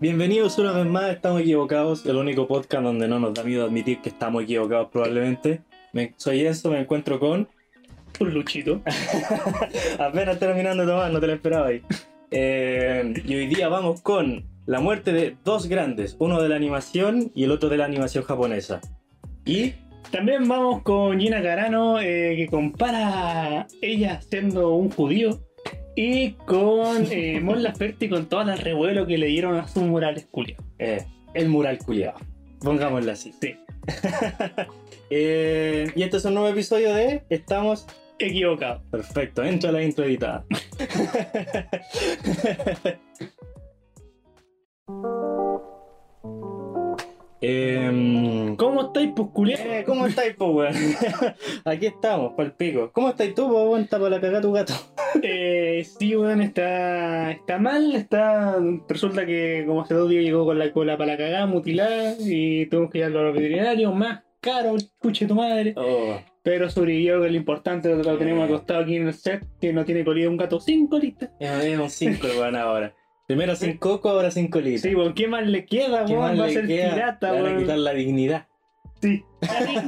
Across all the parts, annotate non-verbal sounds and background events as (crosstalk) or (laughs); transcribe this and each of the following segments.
Bienvenidos una vez más, estamos equivocados, el único podcast donde no nos da miedo admitir que estamos equivocados probablemente. Me- soy Enzo, me encuentro con... Un luchito. (laughs) Apenas terminando de tomar, no te lo esperaba ahí. Eh, y hoy día vamos con la muerte de dos grandes, uno de la animación y el otro de la animación japonesa. Y También vamos con Gina Carano, eh, que compara ella siendo un judío. Y con eh, (laughs) Mon Laferte con todo el revuelo que le dieron a sus murales culiados. eh, el mural culiado. Pongámoslo así. Sí. (laughs) Eh, y este es un nuevo episodio de Estamos Equivocado. Perfecto, entra la intro editada. (laughs) Em, ¿Cómo estáis, pues, eh, ¿Cómo estáis, po, weón? (laughs) Aquí estamos, pa'l pico. ¿Cómo estáis tú, po, weón? Está para la cagada tu gato. (laughs) Eh, sí, weón, está, está mal. Está, resulta que como hace dos días llegó con la cola para la cagada, mutilada. Y tuvimos que llevarlo a los veterinarios. Más caro, escuche tu madre. Oh, Pero sobrevivió, que es lo importante. Lo tenemos acostado aquí en el set, que no tiene colida un gato sin colita. es un 5, weón, ahora. Primero sin coco, ahora sin colita. Sí, weón, ¿qué más le queda, ¿Qué weón? más Va a le ser queda? pirata, Le van a weón. quitar la dignidad. Sí.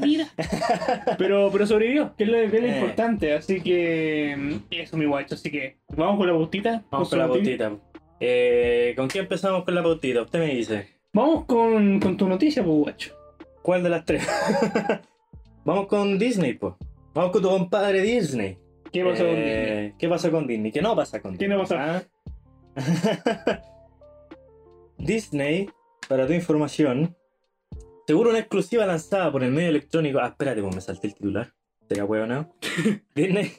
Mira. (laughs) pero, pero sobrevivió, que es lo, que es lo Eh. importante. Así que mm, eso, mi guacho. Así que vamos con la pautita. Vamos con con la pautita. Eh, ¿Con qué empezamos con la pautita? Usted me dice. Vamos con, con tu noticia, pues, guacho. ¿Cuál de las tres? (laughs) Vamos con Disney, pues. Vamos con tu compadre Disney. ¿Qué pasó con Eh, Disney? ¿Qué pasa con Disney? ¿Qué no pasa con ¿Qué Disney? no pasa? ¿Ah? (laughs) Disney, para tu información, seguro una exclusiva lanzada por el medio electrónico. Ah, espérate, pues me salté el titular. Sería huevo, ¿no? (laughs) Disney,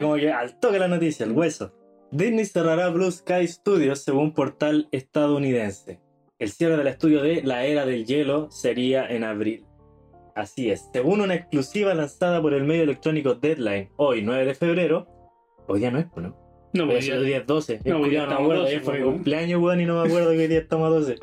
como que al toque la noticia, el hueso. Disney cerrará Blue Sky Studios según portal estadounidense. El cierre del estudio de La Era del Hielo sería en abril. Así es, según una exclusiva lanzada por el medio electrónico Deadline, hoy 9 de febrero, hoy día no es, ¿no? No, pues, el día 12. No, día no me acuerdo, 12, ayer fue mi cumpleaños, weón, y no me acuerdo que hoy día estamos a 12.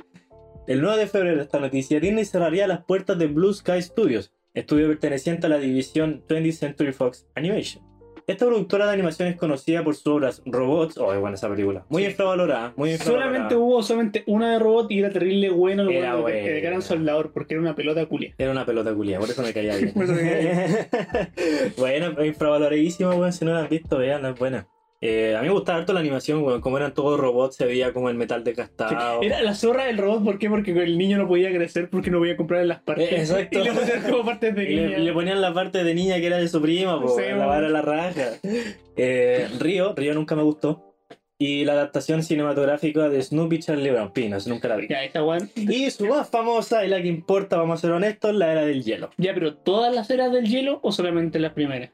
El 9 de febrero esta noticia, Disney cerraría las puertas de Blue Sky Studios, estudio perteneciente a la división 20th Century Fox Animation. Esta productora de animación es conocida por sus obras Robots, oh, es buena esa película, muy Sí. infravalorada, muy infravalorada. Solamente hubo solamente una de robot y era terrible bueno el Era weón, que- era soldador porque era una pelota culia. Era una pelota culia, por eso me caía (laughs) bien. Me (laughs) bueno, infravaloradísima, weón. Si no la han visto, vean, es buena. Eh, a mí me gustaba harto la animación, weón. Como eran todos robots, se veía como el metal desgastado. Era la zorra del robot, ¿por qué? Porque el niño no podía crecer porque no podía comprar las partes. Eh, exacto. (laughs) Y le pusieron como partes Y le, pequeñas. le ponían la parte de niña que era de su prima, po, Sí, la vara la raja. Eh, Río, Río nunca me gustó. Y la adaptación cinematográfica de Snoopy Charlie Brown Pinos, nunca la vi. Ya, esta weón. Y su más famosa y la que importa, vamos a ser honestos, la era del hielo. Ya, pero ¿todas las eras del hielo o solamente las primeras?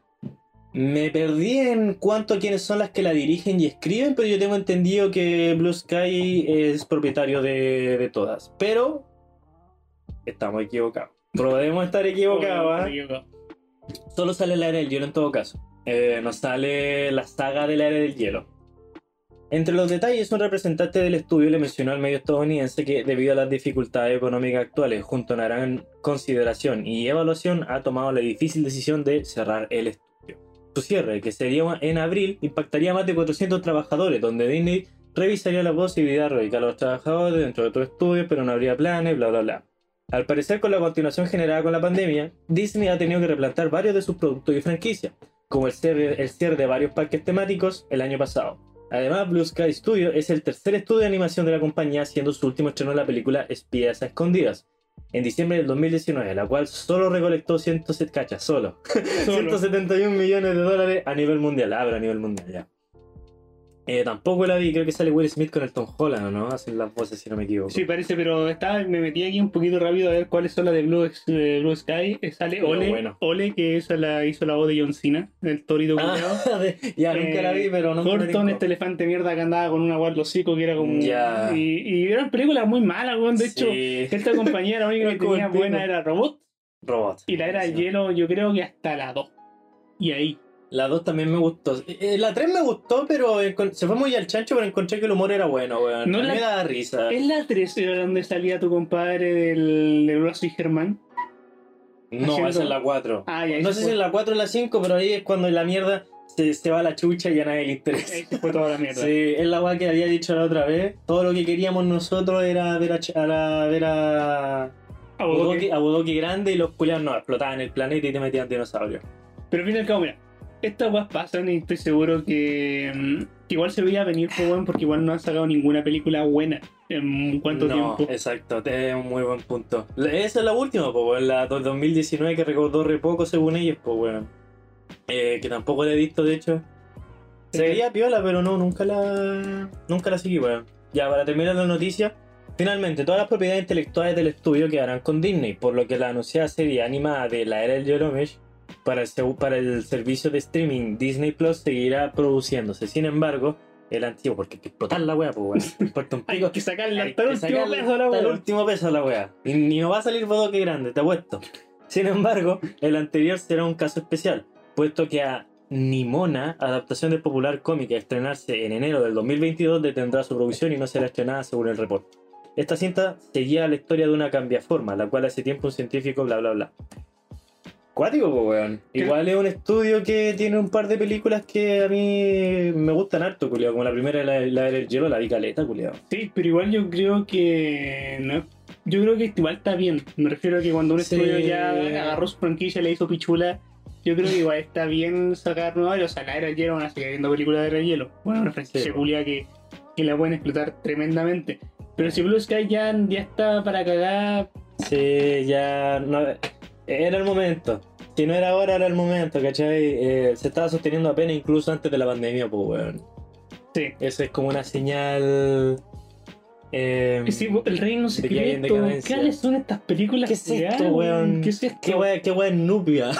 Me perdí en cuanto a quiénes son las que la dirigen y escriben, pero yo tengo entendido que Blue Sky es propietario de, de todas. Pero estamos equivocados. Podemos estar equivocados, ¿ah? Solo sale la era del hielo en todo caso. Eh, nos sale la saga de la era del hielo. Entre los detalles, un representante del estudio le mencionó al medio estadounidense que, debido a las dificultades económicas actuales, junto a una gran consideración y evaluación, ha tomado la difícil decisión de cerrar el estudio. Su cierre, que sería en abril, impactaría a más de 400 trabajadores, donde Disney revisaría la posibilidad de reubicar a los trabajadores dentro de otro estudio, pero no habría planes, bla, bla, bla. Al parecer, con la continuación generada con la pandemia, Disney ha tenido que replantar varios de sus productos y franquicias, como el cierre, el cierre de varios parques temáticos el año pasado. Además, Blue Sky Studio es el tercer estudio de animación de la compañía, siendo su último estreno la película Espías a Escondidas, en diciembre del 2019, la cual solo recolectó 107, cacha, solo, (laughs) Solo. 171 millones de dólares a nivel mundial, ah, pero a nivel mundial, ya. Eh, tampoco la vi, creo que sale Will Smith con el Tom Holland, ¿o ¿no? Hacen las voces, si no me equivoco. Sí, parece, pero estaba, me metí aquí un poquito rápido a ver cuáles son las de Blue, de Blue Sky. Eh, Sale Pero Ole, bueno. Ole que esa la, hizo la voz de John Cena, el torito. Ah, (laughs) de- ya, nunca la vi, pero no Thornton, este elefante mierda que andaba con una hocico que era como. Ya. Y, y eran películas muy malas, weón. De hecho, esta compañía (laughs) la única que tenía buena era Robot. Robot. Y la era Sí. hielo, yo creo que hasta la 2. Y ahí. La 2 también me gustó. Eh, La 3 me gustó, pero se fue muy al chancho, pero encontré que el humor era bueno, weón. No A mí la- me daba risa. ¿Es la 3 era donde salía tu compadre del, y Germán? No, haciendo- esa es la 4. Ah, ya, No sé si fue- es la 4 o la 5, pero ahí es cuando la mierda se, se va a la chucha y a nadie le interesa. Ahí se fue toda la mierda. Sí, es la weá que había dicho la otra vez. Todo lo que queríamos nosotros era ver a, a la- ver a, grande y los culiados no explotaban el planeta y te metían dinosaurios. Pero al fin y al cabo, mira, estas weas pasan y estoy seguro que, mm, que igual se veía venir, pues, weón, porque igual no han sacado ninguna película buena en cuánto no, tiempo. exacto, es un muy buen punto. Esa es la última, pues, la do- 2019 que recordó re poco según ellos, pues, weón. Eh, que tampoco la he visto, de hecho. Se veía piola, pero no, nunca la. Nunca la seguí, weón. Ya, para terminar la noticia. Finalmente, todas las propiedades intelectuales del estudio quedarán con Disney, por lo que la anunciada serie animada de la era del Yellowmesh para el, seu- para el servicio de streaming Disney Plus seguirá produciéndose. Sin embargo, el antiguo, porque hay que explotar la wea, pues (laughs) importa un Hay pico. que sacarle Hay hasta el último peso a la hasta el wea. último peso a la wea. Y, y no va a salir bodoque grande, te apuesto. Sin embargo, el anterior será un caso especial, puesto que a Nimona, adaptación del popular cómic a estrenarse en enero del 2022, detendrá su producción y no será estrenada según el report. Esta cinta seguía la historia de una cambiaforma, la cual hace tiempo un científico bla bla bla. Cuático. Igual es un estudio que tiene un par de películas que a mí me gustan harto, culiao. Como la primera, la, la del hielo, la vi caleta, culiao. Sí, pero igual yo creo que. No, yo creo que igual está bien. Me refiero a que cuando un Sí. estudio ya agarró su franquicia y le hizo pichula, yo creo que igual está bien sacar nuevas. O sea, la era del hielo van a seguir viendo películas de era del hielo. Bueno, una franquicia Sí. culia que, que la pueden explotar tremendamente. Pero si Blue Sky ya, ya está para cagar, Sí, ya no, era el momento. Si no era ahora, era el momento, ¿cachai? Eh, se estaba sosteniendo apenas incluso antes de la pandemia, pues, weón. sí. Eso es como una señal. eh, Sí, el reino secreto. ¿Qué son estas películas? ¿Qué es esto, weón? ¿Qué es esto? ¿Qué wea, qué wea es Nubia?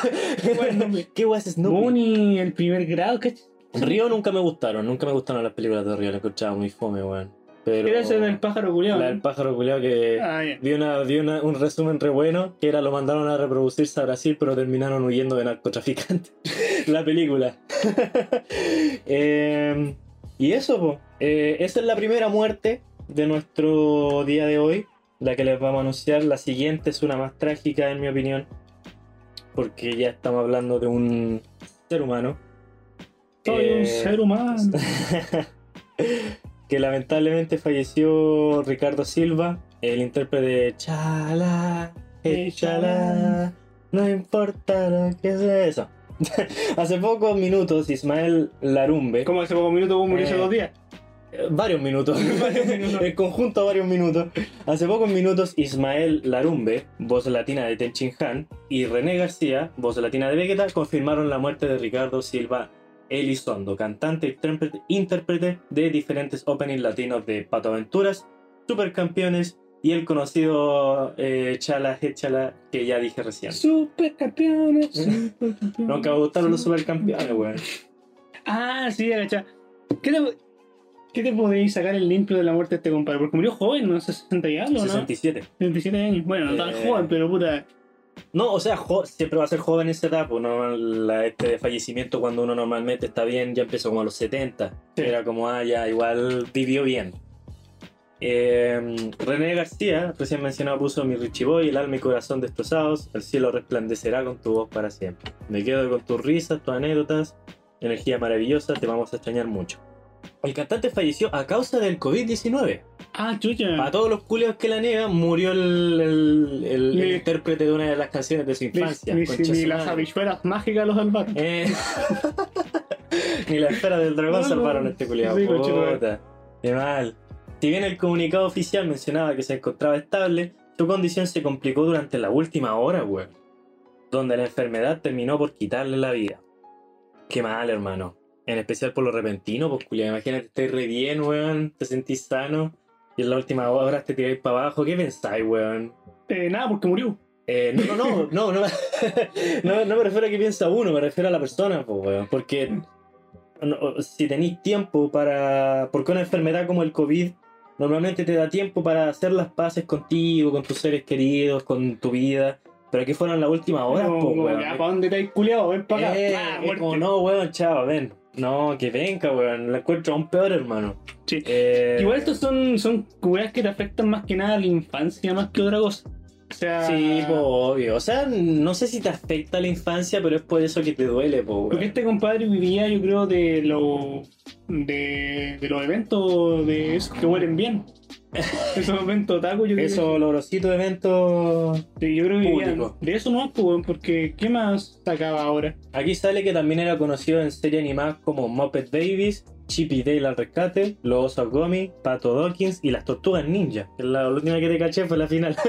¿Qué wea (laughs) es Nubia? Bonnie, el primer grado, ¿qué? Río nunca me gustaron, nunca me gustaron las películas de Río, las escuchaba muy fome, weón. Pero. Era ese del pájaro culiado. La del pájaro culiao que. Ah, una, una- un resumen re bueno que era lo mandaron a reproducirse a Brasil, pero terminaron huyendo de narcotraficantes. (laughs) la película. (laughs) Eh, y eso, po. Eh, esa es la primera muerte de nuestro día de hoy, la que les vamos a anunciar. La siguiente es una más trágica, en mi opinión, porque ya estamos hablando de un ser humano. Soy Eh, un ser humano. (laughs) que lamentablemente falleció Ricardo Silva, el intérprete de Chala, Chala, no importa lo que sea eso. (laughs) hace pocos minutos Ismael Larumbe, Como hace pocos minutos vos murió hace Eh, dos días. eh, varios minutos, (laughs) Varios (laughs) minutos. en conjunto varios minutos, hace pocos minutos Ismael Larumbe, voz latina de Tenchin Han, y René García, voz latina de Vegeta, confirmaron la muerte de Ricardo Silva Elizondo, cantante y intérprete, intérprete de diferentes openings latinos de Pato Aventuras, Supercampeones y el conocido eh, Chala Chala que ya dije recién. Supercampeones, (laughs) supercampeones. Nunca me gustaron los supercampeones, weón. Ah, sí, agacha. ¿Qué te, ¿Qué te podéis sacar el limpio de la muerte de este compadre? Porque murió joven, no sé, 60 y algo, ¿no? 67. 27 años. Bueno, no tan Eh. joven, pero puta. No, o sea, siempre va a ser joven en esa etapa. ¿no? La- este fallecimiento cuando uno normalmente está bien ya empezó como a los 70. Sí. Era como, ah, ya, igual vivió bien. Eh, René García, recién mencionado, puso mi Richie Boy, el alma y corazón destrozados, el cielo resplandecerá con tu voz para siempre. Me quedo con tus risas, tus anécdotas, energía maravillosa, te vamos a extrañar mucho. El cantante falleció a causa del COVID-19. Ah, chucha. A todos los culios que la niegan, murió el, el- el- intérprete de una de las canciones de su infancia. ni- las habichuelas mágicas los salvaron. Eh, (laughs) Ni la esfera del dragón No, no. salvaron a este culiado. Sí, tu madre. Puta, qué mal. Si bien el comunicado oficial mencionaba que se encontraba estable, su condición se complicó durante la última hora, weón. Donde la enfermedad terminó por quitarle la vida. Qué mal, hermano. En especial por lo repentino, pues culiado. Imagínate, estés re bien, weón. Te sentís sano. Y en la última hora te tiráis para abajo. ¿Qué pensáis, weón? Eh, nada, porque murió. Eh, no, no, no, no, no, (laughs) no, no me refiero a que piensa uno, me refiero a la persona, pues, weón. Porque no, si tenéis tiempo para. Porque una enfermedad como el COVID normalmente te da tiempo para hacer las paces contigo, con tus seres queridos, con tu vida. Pero aquí fueron la última hora, Como- pues, como, weón. ¿para dónde te has culiado? Ven para acá. Eh, Ah, como, no, weón, chao, ven. No, que venga, weón. La encuentro aún peor, hermano. Sí. Eh, Igual estos son, son weas que te afectan más que nada a la infancia más que otra cosa. O sea, Sí, obvio. O sea, no sé si te afecta la infancia, pero es por eso que te duele, po. Porque este compadre vivía, yo creo, de lo, de, de los eventos de esos que huelen bien. (laughs) Esos eventos taco, yo creo Esos olorositos eventos. yo creo que de eso no, pues, porque ¿qué más sacaba ahora? Aquí sale que también era conocido en series animadas como Muppet Babies, Chip y Dale al rescate, Los osos Gummy, Pato Dawkins y las tortugas ninja. La, última que te caché fue la final. (laughs)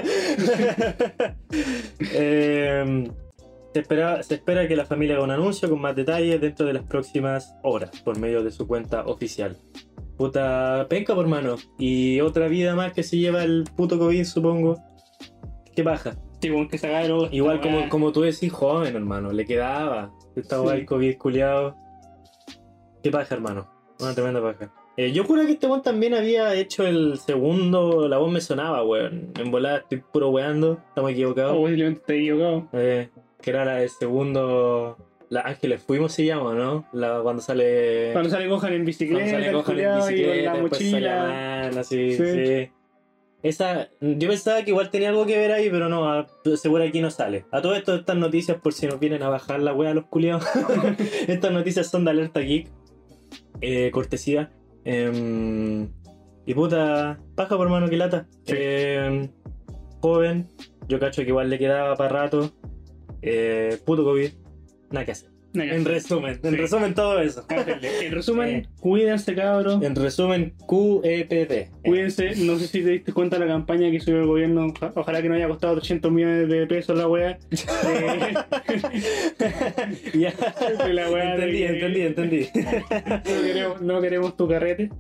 Em, se, espera, se espera que la familia haga un anuncio con más detalles dentro de las próximas horas por medio de su cuenta oficial. Puta penca por mano. Y otra vida más que se lleva el puto COVID, supongo. Qué baja. Sí, que drogas, Igual como, como tú decís, joven, hermano, le quedaba. Estaba Sí. el COVID culiado. Qué paja, hermano. Una tremenda paja. Eh, yo juro que este weón también había hecho el segundo. La voz me sonaba, weón. En volada estoy puro weando. Estamos equivocados. O posiblemente te equivocado. Eh, que era la del segundo. La Ángeles Fuimos se llama, ¿no? La, cuando sale. Cuando sale Gohan en bicicleta, cuando sale Gohan en y bicicleta, con la mochila. Amanda, sí, Sí. sí. Esa, yo pensaba que igual tenía algo que ver ahí, pero no, a- seguro aquí no sale. A todo esto, estas noticias, por si nos vienen a bajar la wea a los culiados, (laughs) estas noticias son de Alerta Geek, eh, cortesía. Em, y puta, paja por mano que lata. Sí. Em, joven, yo cacho que igual le quedaba para rato. Eh, puto COVID, nada que hacer. En resumen, en Sí. resumen todo eso. Cállate. (laughs) En resumen, Sí. cuídense, cabros. En resumen, QEPD. Cuídense, no sé si te diste cuenta de la campaña que hizo el gobierno, oja- ojalá que no haya costado 800 millones de pesos la wea. Eh, (laughs) ya. (laughs) la wea entendí, que entendí, entendí. No queremos tu carrete.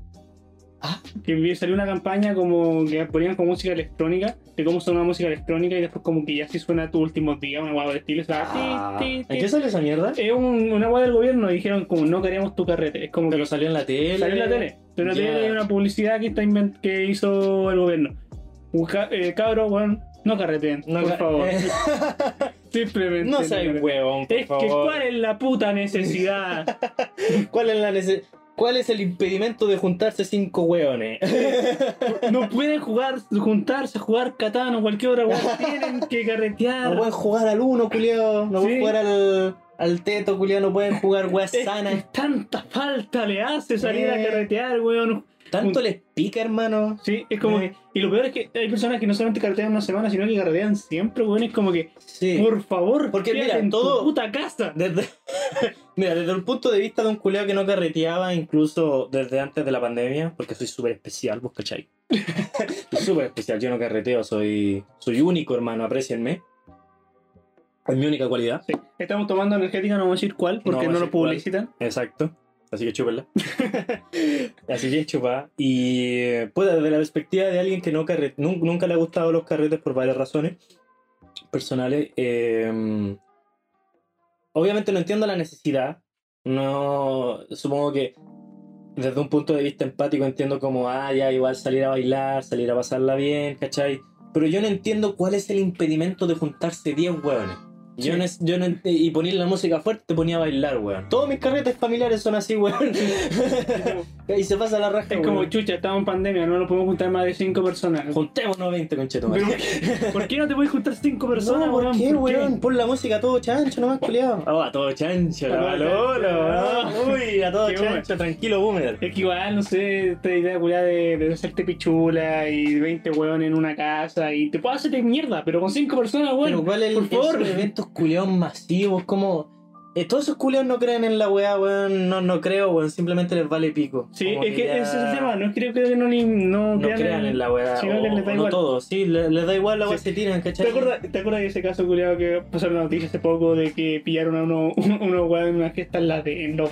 Ah. Que salió una campaña como que ponían como música electrónica, de cómo suena una música electrónica y después como que ya sí suena tu últimos días, una guapa de estilo, o sea, Ah, ti, ti, ¿En qué sale esa mierda? Es un- una guapa del gobierno y dijeron como no queremos tu carrete, es como que Pero salió en la tele. Salió en la tele. Salió en la tele y una publicidad que, está que hizo el gobierno. Ca- eh, cabro, bueno, no carreteen, No, por ca- favor. (laughs) (laughs) Simplemente. no seas huevón, por Es que favor. cuál es la puta necesidad. (laughs) ¿Cuál es la nece- ¿Cuál es el impedimento de juntarse cinco hueones? (laughs) no pueden jugar, juntarse, jugar Catán o cualquier otra weá. Tienen que carretear. No pueden jugar al uno, culiao. No Sí. pueden jugar al, al teto, culiao. No pueden jugar Es- sanas. es tanta falta le hace salir a carretear, weón. Tanto les pica, hermano. Sí, es como Eh. que. Y lo peor es que hay personas que no solamente carretean una semana, sino que carretean siempre, weón. Es como que, Sí. por favor, Porque mira, en todo- tu puta casa. Desde, (laughs) mira, desde el punto de vista de un culeado que no carreteaba, incluso desde antes de la pandemia, porque soy súper especial, vos cachai. (laughs) soy súper especial, yo no carreteo, soy, soy único, hermano, aprecienme. Es mi única cualidad. Sí. Estamos tomando energética, no vamos a decir cuál, porque No lo cuál. publicitan. Exacto. Así que chúpenla. Así que chupa. Y eh, pues desde la perspectiva de alguien que no nunca le ha gustado los carretes por varias razones personales, eh, obviamente no entiendo la necesidad. No, supongo que desde un punto de vista empático entiendo como, ah, ya igual salir a bailar, salir a pasarla bien, ¿cachai? Pero yo no entiendo cuál es el impedimento de juntarse 10 hueones. Yo no, es- yo no y poner la música fuerte te ponía a bailar, weón. Todos mis carretes familiares son así, weón. (laughs) y se pasa la raja, Es como, weón. chucha, estamos en pandemia, no nos podemos juntar más de 5 personas. Juntémonos 20, concheto, (laughs) ¿Por qué no te puedes juntar 5 personas, no, ¿por weón? qué, ¿Por qué? weón? Pon la música a todo chancho, nomás, culiado. Oh, a todo chancho, la valoro. Uy, a todo Qué chancho, tranquilo, boomer. Es que igual, no sé, esta idea culiada de, de hacerte pichula y 20 weón en una casa y te puedo hacerte mierda, pero con 5 personas, weón. Pero ¿cuál es por el, favor. Eventos culiados masivos? Como... eh, todos esos culiados no creen en la weá, weón. No, no creo, weón. Simplemente les vale pico. Sí, Como es que ya ese es el tema, no creo que no, ni- no, No crean en la weá. sino que les da igual. No todos, sí, le- les da igual la weá, Sí. se tiran, ¿cachai? ¿Te acuerdas, ¿Te acuerdas de ese caso culiado que pasó en la noticia hace poco de que pillaron a uno, (laughs) uno, weón en una fiesta en, la de, en no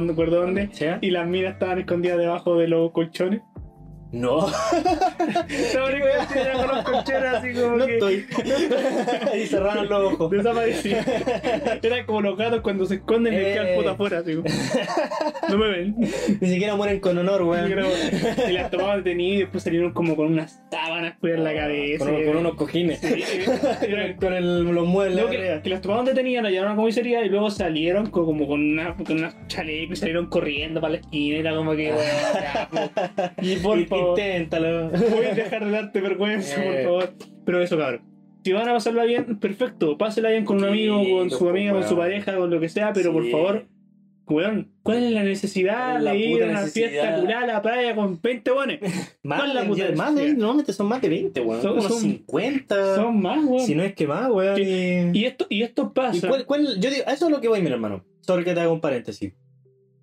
me acuerdo dónde, ¿Sí? y las minas estaban escondidas debajo de los colchones? No, (laughs) Estaban escondidas con los colchones así como no que... estoy. (laughs) y cerraron los ojos. Desapareció. Era como los gatos cuando se esconden y les queda el Eh. afuera, así como. No me ven. (laughs) Ni siquiera mueren con honor, weón. Y las tomaban detenidas y después salieron como con unas sábanas en la cabeza. Con, con unos cojines. Sí, era- con el- los muebles Luego que, que las tomaban detenidas, las llevaron a la comisaría y luego salieron co- como con una, con chalecos y salieron corriendo para la esquina. Era como que, bueno, po. Y por Y- Inténtalo. Puedes dejar de darte vergüenza, por Eh. favor. Pero eso, cabrón. Si van a pasarla bien, perfecto. Pásela bien con un amigo, con su amiga, con su pareja, con lo que sea, pero por favor, weón, ¿cuál es la necesidad (laughs) ¿Cuál es la de ir a una necesidad? fiesta curada a la playa con 20 bones? Más, ¿Cuál es la puta más de, normalmente son más de 20, weón. Son- unos son- 50. Son más, weón. Si no es que más, weón. y- Y esto, y esto pasa. ¿Y cuál, cuál- yo digo, a eso es lo que voy, mi hermano. Sobre que te hago un paréntesis.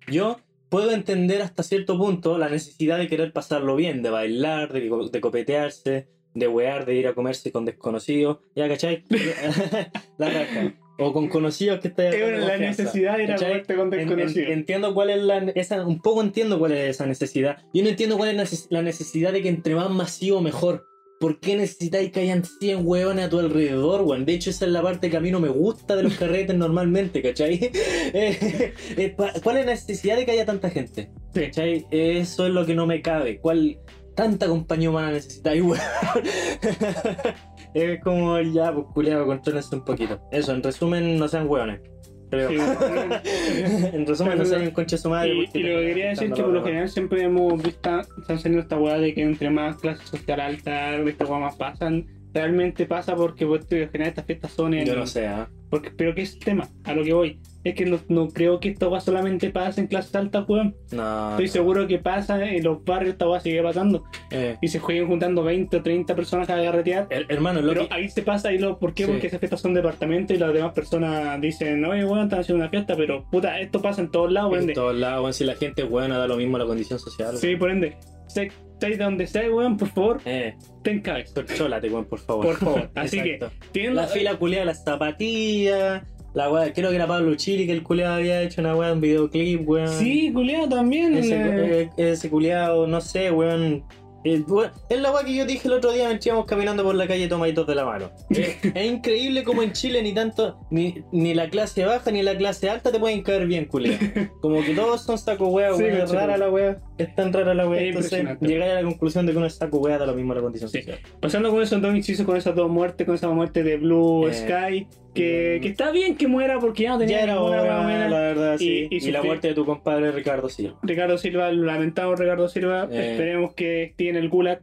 Yo puedo entender hasta cierto punto la necesidad de querer pasarlo bien, de bailar, de, co- de copetearse, de wear, de ir a comerse con desconocidos. ¿Ya, cachai? (laughs) (laughs) la raja. O con conocidos que estén Es la necesidad de ir a comerte con desconocidos. entiendo cuál es la esa, un poco entiendo cuál es esa necesidad. Yo no entiendo cuál es la necesidad de que entre más masivo mejor. ¿Por qué necesitáis que hayan 100 hueones a tu alrededor, weón? De hecho, esa es la parte que a mí no me gusta de los (laughs) carretes normalmente, ¿cachai? (laughs) Eh, eh, ¿Cuál es la necesidad de que haya tanta gente? Sí. ¿Cachai? Eso es lo que no me cabe. ¿Cuál tanta compañía humana necesitáis, weón? (laughs) es como ya, pues culiado, contrólense un poquito. Eso, en resumen, no sean hueones. Creo. Sí. (laughs) en resumen, no sean un concha de su madre. Y, lo que quería decir es que por lo general siempre hemos visto, están saliendo esta weá de que entre más clases social alta, esta weá más pasan. Realmente pasa porque pues, en general estas fiestas son en. Yo no sé, ¿ah? Porque, pero ¿qué es el tema? A lo que voy. Es que no, no creo que esta weá solamente pasa en clases altas, weón. No. Estoy no. seguro que pasa en los barrios, esta weá sigue pasando. Eh, Y se jueguen juntando 20 o 30 personas a garretear. her- hermano, lo Pero que- ahí se pasa y lo, ¿por qué? Sí. Porque esas fiestas son departamentos y las demás personas dicen, oye, bueno, están haciendo una fiesta, pero puta, esto pasa en todos lados, por en todos lados, weón, si la gente es buena, da lo mismo la condición social. Sí, por ende, sé, sé de donde sea, weón, por favor, Eh, ten cabeza. chólate, weón, por favor. Por favor. (laughs) Así que, La fila culiada, las zapatillas. La weá, creo que era Pablo Chili que el culiado había hecho una weá, un videoclip, weón. Sí, culiado también. Ese, eh, eh, ese culiado, no sé, weón. Weón, Es la weá que yo dije el otro día mientras íbamos caminando por la calle tomaditos de la mano. Eh, es increíble como en Chile ni tanto, ni, ni la clase baja ni la clase alta te pueden caer bien, culiado. (laughs) Como que todos son saco weá, Sí, weón. es conchetumare. rara la weá. Es tan rara la. Es Entonces llegáis a la conclusión de que uno es saco weá da lo mismo la condición Sí. social. Pasando con esos dos incisos, con esas dos muertes, con esa muerte de Blue Eh, Sky, que, que está bien que muera porque ya no tenía Ya era ninguna hora, buena. la verdad, sí. Y- Y, y la muerte de tu compadre Ricardo Silva. Ricardo Silva, lamentado Ricardo Silva, Eh. esperemos que esté en el gulag.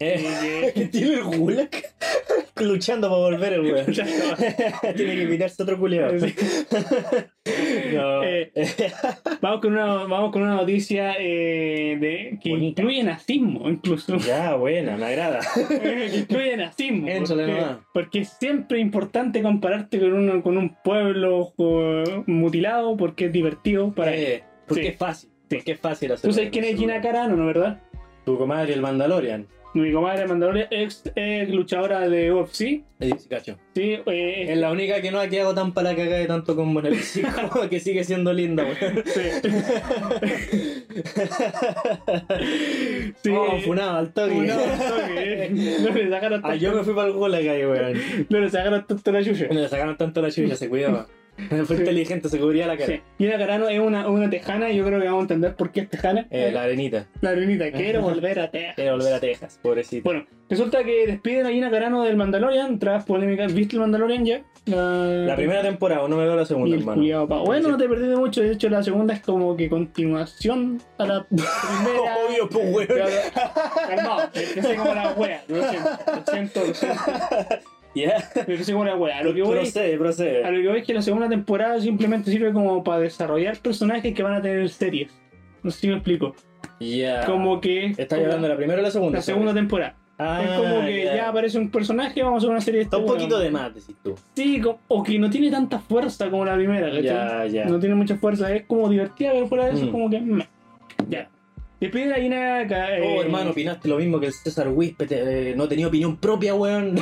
Eh, (laughs) tiene el gulag (laughs) luchando para volver el weón. (laughs) Tiene que invitarse otro. Sí. no. Eh, Vamos con una, vamos con una noticia eh, de, que Bonita. incluye nazismo, incluso. ya, buena, me agrada. que incluye nazismo. Porque, es siempre importante compararte con, uno, con un pueblo eh, mutilado porque es divertido para Eh, porque Sí. es fácil. Sí. Porque es fácil hacer. ¿Tú sabes quién es Gina Carano, no verdad? Tu comadre, el Mandalorian. Mi comadre Mandalorian, ex, ex luchadora de UFC. Sí, cacho. Sí, eh, Es la única que no ha quedado tan para la cagada de tanto como en el (laughs) físico, que sigue siendo linda, weón. sí. (laughs) Oh, funado al toque. Funado al toque, eh. No le sacaron Ah, yo me fui para el gulag ahí, weón. no le sacaron tanto la chucha. Le sacaron tanto la chucha, se cuidaba. (laughs) Fue inteligente, se cubría la cara. Sí. Gina Carano es una, una tejana y yo creo que vamos a entender por qué es tejana. Eh, la arenita. La arenita, quiero (laughs) volver a Texas. Quiere volver a Texas, pobrecito. Bueno, resulta que despiden a Gina Carano del Mandalorian tras polémicas. ¿Viste el Mandalorian ya? La, La primera temporada, no me veo la y segunda, hermano. culiao pa- Bueno, no te perdí de mucho. De hecho, la segunda es como que continuación a la (laughs) primera. Obvio, pues, weón. Calmado, empecé como la wea. Lo siento, lo siento, lo siento. Ya. (laughs) La wea. A lo que voy. Procede, A procede. lo que voy es que la segunda temporada simplemente sirve como para desarrollar personajes que van a tener series. No sé si me explico. Ya. Como que. ¿Estás hablando de la primera o la segunda? la segunda temporada. Ah, es como que ya. aparece un personaje, vamos a hacer una serie de Está un este poquito weón. de más, decís tú. Sí, o que no tiene tanta fuerza como la primera, ¿cachai? Ya, ya. No tiene mucha fuerza, es como divertida, pero fuera de eso, Mm. como que. meh. Ya. Despide a Gina. Ca- Oh, eh, hermano, opinaste lo mismo que el César Wispe. te- eh, no tenía opinión propia, weón.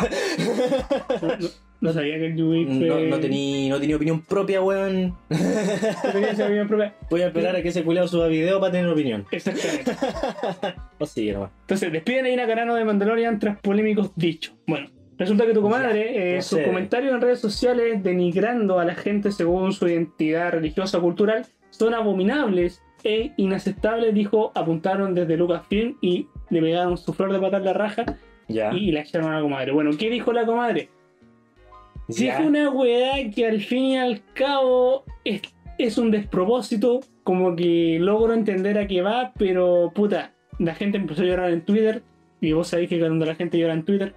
No, sabía que el Yui (laughs) No, no tenía no tenía opinión propia, weón. no tenía esa opinión propia. (laughs) Voy a esperar a que ese culiao suba video para tener opinión. Exactamente. O sigue nomás. Entonces, despiden a Gina Carano de Mandalorian tras polémicos dichos. Bueno, resulta que tu comadre, eh, no sus comentarios en redes sociales denigrando a la gente según su identidad religiosa o cultural son abominables e inaceptables, dijo, apuntaron desde Lucasfilm y le pegaron su flor de patar la raja Ya. y la echaron a la comadre. Bueno, ¿qué dijo la comadre? Ya. Dijo una weá que al fin y al cabo es, es un despropósito, como que logro entender a qué va, pero puta, la gente empezó a llorar en Twitter. Y vos sabés que cuando la gente llora en Twitter,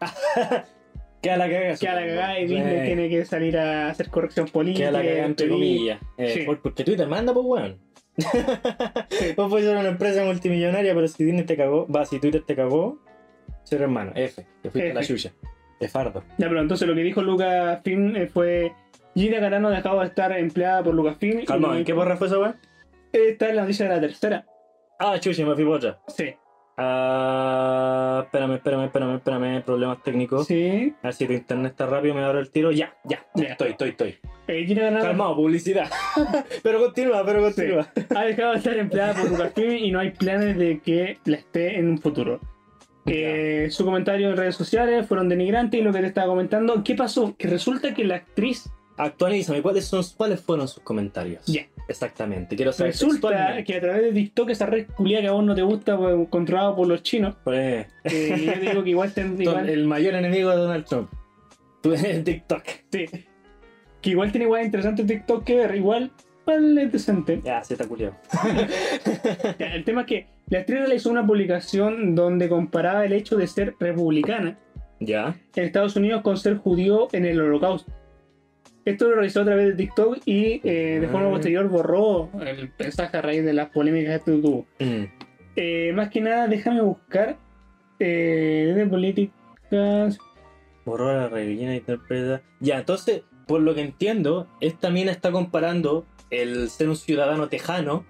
(laughs) Queda la cagada. queda la cagada y. Disney tiene que salir a hacer corrección política. Queda la cagada entre comillas. Eh, Sí. Porque Twitter manda, pues weón. (laughs) Vos puedes ser una empresa multimillonaria, pero si Disney te cagó, va, si Twitter te cagó, ser hermano, F, te fuiste a la chucha. De fardo. Ya, pero entonces lo que dijo Lucasfilm eh, fue. Gina Carano dejaba de estar empleada por Lucasfilm. y- Calma, ¿en qué porra fue esa weón? Esta es la noticia de la tercera. Ah, chucha, me fui por otra. Sí. Ah, espérame, espérame, espérame, espérame, problemas técnicos. Sí. A ver si tu internet está rápido, me abro el tiro. Ya, ya, ya, estoy, estoy, estoy. Eh, Carano Calmado, publicidad. (laughs) pero continúa, pero continúa. ha dejado de estar empleada por Lucasfilm y no hay planes de que la esté en un futuro. Eh, su comentario en redes sociales fueron denigrantes y lo que te estaba comentando, ¿qué pasó? Que resulta que la actriz Actualízame, ¿cuáles, son, ¿cuáles fueron sus comentarios? Ya. Exactamente, quiero saber. resulta que a través de TikTok, esa red culia que a vos no te gusta, pues, controlado por los chinos, Pues, eh, yo digo que igual, ten- (laughs) igual- el mayor enemigo de Donald Trump. (laughs) Tú en TikTok. sí, que igual tiene igual interesante TikTok que ver, igual, igual es decente. Ya, se está culiado. (laughs) El tema es que la actriz realizó una publicación donde comparaba el hecho de ser republicana Ya. en Estados Unidos con ser judío en el holocausto. Esto lo realizó a través de TikTok y eh, de forma Ah. posterior borró el mensaje a raíz de las polémicas que tuvo. Mm. Eh, más que nada, déjame buscar eh, de políticas. Borró la rellena interpreta. Ya, entonces, por lo que entiendo, esta mina está comparando el ser un ciudadano tejano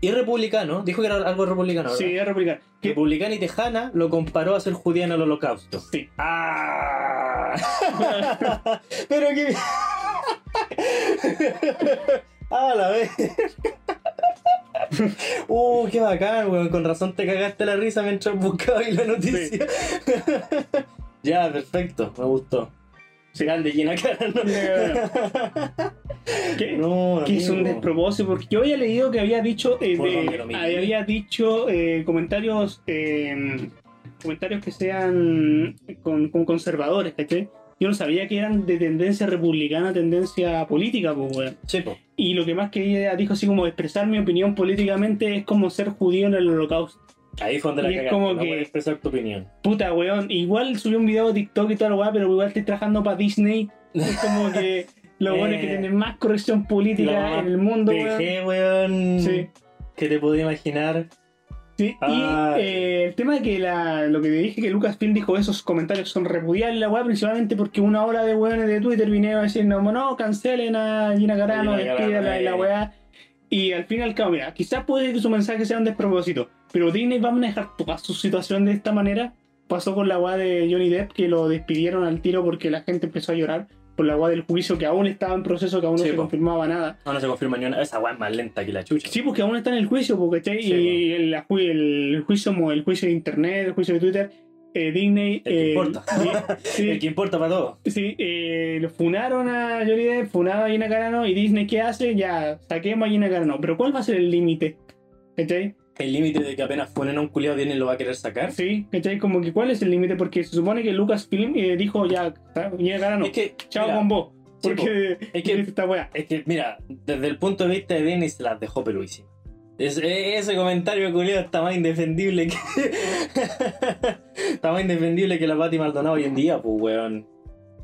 y republicano. Dijo que era algo republicano, ¿verdad? Sí, es republicana. Que- Republicana y tejana lo comparó a ser judía en el holocausto. Sí. ¡Ah! (laughs) Pero que. (laughs) ¡Ah, la vez! ¡Uh, qué bacán, weón! Con razón te cagaste la risa mientras buscabas la noticia. ya, perfecto, me gustó. Sí. Grande, Gina Carano. que- no, que hizo un despropósito porque yo había leído que había dicho eh, ¿Por de- había dicho eh, comentarios eh, comentarios que sean con, con conservadores ¿cachai? Yo no sabía que eran de tendencia republicana tendencia política pues, weón. Sí, po. y lo que más que ella dijo así como expresar mi opinión políticamente es como ser judío en el holocausto Ahí fue donde la cagaste. como no que- puedes expresar tu opinión. puta weón igual subió un video de TikTok y toda la weá pero igual estoy trabajando para Disney es como que (laughs) lo bueno es que Eh, tienen más corrección política en el mundo weón. Dejé, weón. Sí. Que te podía imaginar. Sí, Ah. y eh, el tema de que la, lo que te dije que Lucasfilm dijo esos comentarios son repudiables la weá, principalmente porque una hora de weones de Twitter vinieron a decir no, no, cancelen a Gina Carano, despídala y la eh. weá. Y al fin y al cabo, mira, quizás puede que su mensaje sea un despropósito, pero Disney va a manejar toda su situación de esta manera. Pasó con la weá de Johnny Depp, que lo despidieron al tiro porque la gente empezó a llorar por la weá del juicio que aún estaba en proceso, que aún no Sí, se po. confirmaba nada. No, no se confirma ni una. Esa weá es más lenta que la chucha. Sí, porque aún está en el juicio, porque ¿cachai? Sí, y el, el juicio como el juicio de internet, el juicio de Twitter, eh, Disney. El que eh, importa. (laughs) sí, El que importa para todo. sí, eh, lo funaron a Johnny Depp, funaron a Gina Carano, y Disney, ¿qué hace? Ya, saquemos a Gina Carano. Pero ¿cuál va a ser el límite? ¿Cachai? El límite de que apenas ponen a un culiado Disney lo va a querer sacar. Sí, ¿cachai? Como que ¿cuál es el límite? Porque se supone que Lucasfilm eh, dijo ya, Carano, Es que. chao mira, con vos. sí, Porque es (laughs) que- esta weá. Es que, mira, desde el punto de vista de Disney se las dejó peluísimas. Es- e- ese comentario culiado está más indefendible que. (laughs) está más indefendible que la Pati Maldonado hoy en día, pues, weón.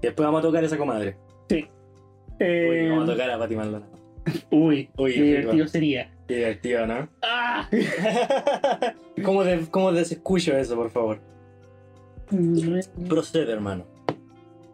Después vamos a tocar esa comadre. Uy, Eh, vamos a tocar a Pati Maldonado. (laughs) uy, Uy, qué divertido sería. Divertido, ¿no? ¡Ah! (laughs) ¿Cómo, de, ¿Cómo desescucho eso, por favor? Procede, hermano.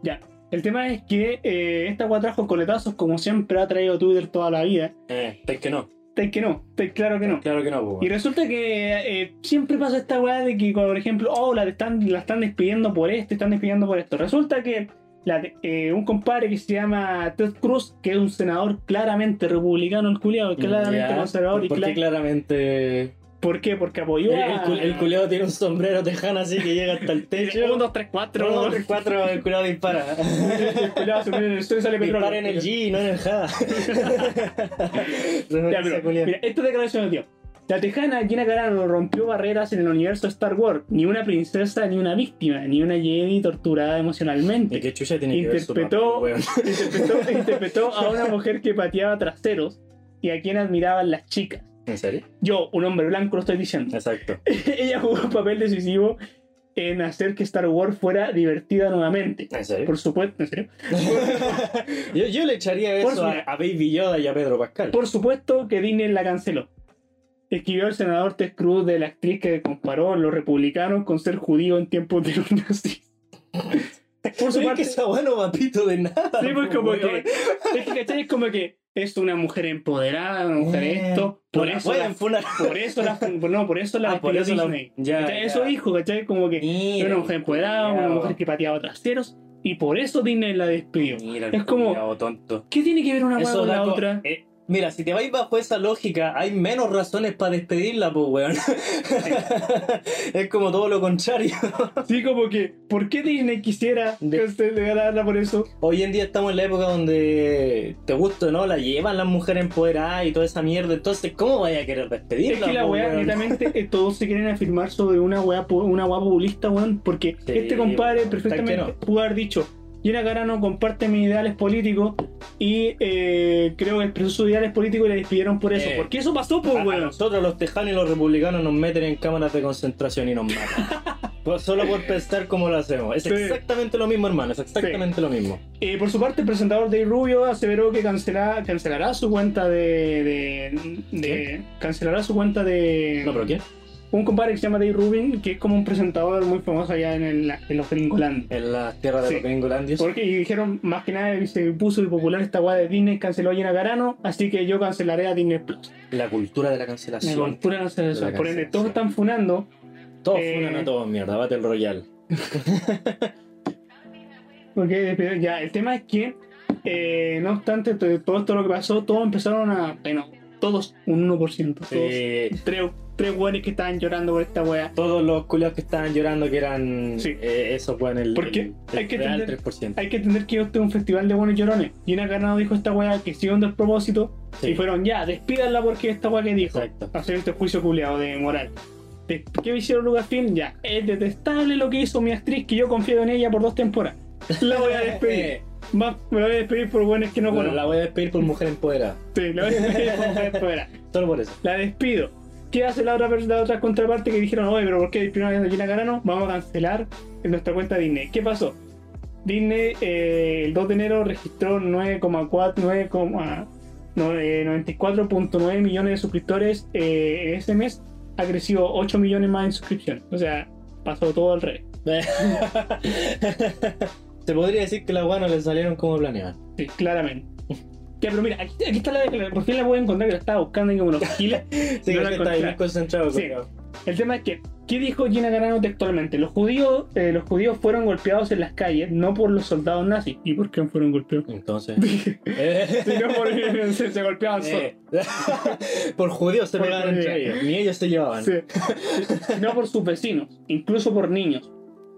Ya. El tema es que eh, esta weá trajo coletazos como siempre ha traído Twitter toda la vida. Eh, es que no. Es que no, es claro que no. Claro que no, pues. Y resulta que eh, siempre pasa esta weá de que, por ejemplo, oh, la están, la están despidiendo por esto, están despidiendo por esto. Resulta que la- eh, un compadre que se llama Ted Cruz, que es un senador claramente republicano, el culiado, claramente conservador y cla- claramente. ¿Por qué? Porque apoyó El, a... el, el culiado tiene un sombrero tejano así que llega hasta el (laughs) techo. 1, 2, 3, 4. Uno, dos, tres, cuatro, el culiado dispara. (laughs) El culiado se pone en el suelo y sale petróleo. Dispara en el G, no en el (laughs) pero, mira, esta declaración tío. La tejana Gina Carano rompió barreras en el universo Star Wars. Ni una princesa, ni una víctima, ni una Jedi torturada ¿Y emocionalmente. qué chucha tiene que ver su Interpretó, papel, interpretó, (laughs) interpretó a una mujer que pateaba traseros y a quien admiraban las chicas. ¿En serio? Yo, un hombre blanco, lo estoy diciendo. Exacto. (laughs) Ella jugó un papel decisivo en hacer que Star Wars fuera divertida nuevamente. ¿En serio? Por supuesto, en serio. (laughs) yo, yo le echaría eso a, a Baby Yoda y a Pedro Pascal. Por supuesto que Disney la canceló. Escribió el senador Ted Cruz de la actriz que comparó a los republicanos con ser judío en tiempos de los nazis. (laughs) Por su parte, que esa weá no va pito de nada. Sí, pues como que. Es que, ¿cachai? Es como que es una mujer empoderada, una mujer Eh, esto. Por la eso, la, por eso la. No, por eso la Ah, por despidió eso la- Disney. ya, ¿Cachai? ya. Eso dijo, ¿cachai? Como que era una mujer empoderada, una mujer que pateaba traseros. Y por eso Disney la despidió. Mira, Es como- tonto. ¿Qué tiene que ver una Eso con la co- otra? eh, mira, si te vais bajo esa lógica, hay menos razones para despedirla, pues, weón. (laughs) es como todo lo contrario. Sí, como que, ¿por qué Disney quisiera De- cancelarla por eso? Hoy en día estamos en la época donde te gusta no, la llevan las mujeres empoderadas y toda esa mierda. Entonces, ¿cómo vaya a querer despedirla? Es que la po, weá, weón? netamente, eh, todos se quieren afirmar sobre una weá, una weá populista, weón, porque Sí, este compadre perfectamente que no. pudo haber dicho, Gina Carano comparte mis ideales políticos y eh, creo que expresó sus ideales políticos y le despidieron por eso. Eh. Porque eso pasó, pues, weón. nosotros los tejanos y los republicanos nos meten en cámaras de concentración y nos matan. (laughs) Pues solo por pensar cómo lo hacemos. Es Sí. exactamente lo mismo, hermano. Es exactamente lo mismo. Eh, por su parte, el presentador Dave Rubio aseveró que cancelará, cancelará su cuenta de... de, de- cancelará su cuenta de... No, pero ¿quién? Un compadre que se llama Dave Rubin, que es como un presentador muy famoso allá en, el- en los Gringolandia. En las tierras de Sí. los gringolandios. Porque y dijeron, más que nada, se puso de popular esta weá de Disney, canceló a Gina Carano, así que yo cancelaré a Disney Plus. La cultura de la cancelación. pura cancelación. La Por ende, cancelación. todos están funando. Todos Eh. funan a todos, mierda. Battle Royale. (laughs) Porque ya, el tema es que, eh, no obstante to- todo esto lo que pasó, todos empezaron a. Bueno, todos, un 1%. Todos. Eh, Tres, tres weones que estaban llorando por esta weá. todos los culiados que estaban llorando que eran Sí. eh, esos weón el, ¿Por qué? el- el Hay que real entender- 3%. Hay que entender que esto es un festival de buenos llorones. Gina Carano dijo esta weá que siguiendo el propósito. Sí. Y fueron, ya, despídanla porque esta weá que dijo. Exacto. hacer este juicio culeado de moral. ¿Qué hicieron Lucasfilm? Ya, es detestable lo que hizo mi actriz, que yo confío en ella por dos temporadas. La voy a despedir. (laughs) Eh, Va- me voy a despedir por buenos que no bueno, conozco. la voy a despedir por mujer empoderada. Sí, la voy a despedir por mujer fuera. (laughs) Solo por eso. La despido. ¿Qué hace la otra, la otra contraparte que dijeron, oye, pero ¿por qué despidieron a Gina Carano? Vamos a cancelar en nuestra cuenta Disney. ¿Qué pasó? Disney eh, el 2 de enero registró 9,4 9, no, eh, 94.9 millones de suscriptores eh, ese mes. Ha crecido 8 millones más en suscripciones. O sea, pasó todo al revés. (laughs) Se podría decir que las no le salieron como planeaban. Sí, claramente. Ya, pero mira, aquí, aquí está la declaración. Por fin la voy a encontrar que la estaba buscando ahí como los giles. (laughs) Sí, No la está bien concentrado. Sí. El tema es que, ¿qué dijo Gina Carano textualmente? Los judíos, eh, los judíos fueron golpeados en las calles, no por los soldados nazis. ¿Y por qué fueron golpeados? Entonces. (laughs) Sino por (laughs) se, se golpeaban eh, por judíos se pegaban entre ellos. Ni ellos se llevaban. Sí. Sino por sus vecinos, incluso por niños.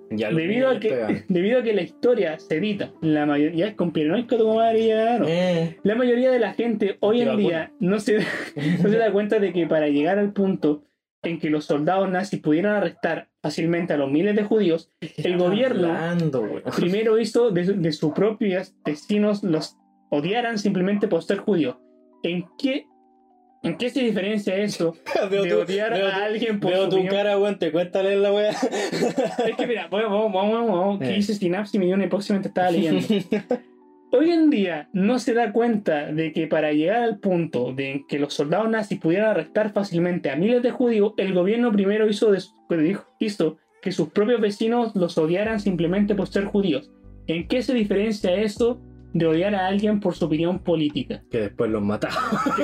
Debido a, que, (laughs) debido a que la historia se edita, la mayoría es con piranoica tu madre ya, no. Eh, La mayoría de la gente hoy en día no se, (laughs) no se da cuenta de que para llegar al punto en que los soldados nazis pudieran arrestar fácilmente a los miles de judíos, el gobierno hablando, (laughs) primero hizo de, de sus propios vecinos los odiaran simplemente por ser judíos. ¿En qué, ¿En qué se diferencia eso (laughs) de tu- odiar a alguien por Veo su tu opinión? cara, weón, te cuesta leer la wea. Es que mira, vamos, vamos, vamos, que hice Synapse y me dio una mientras estaba leyendo. (laughs) Hoy en día no se da cuenta de que para llegar al punto de que los soldados nazis pudieran arrestar fácilmente a miles de judíos, el gobierno primero hizo, de- pues, hizo que sus propios vecinos los odiaran simplemente por ser judíos. ¿En qué se diferencia eso de odiar a alguien por su opinión política? que después los mataban.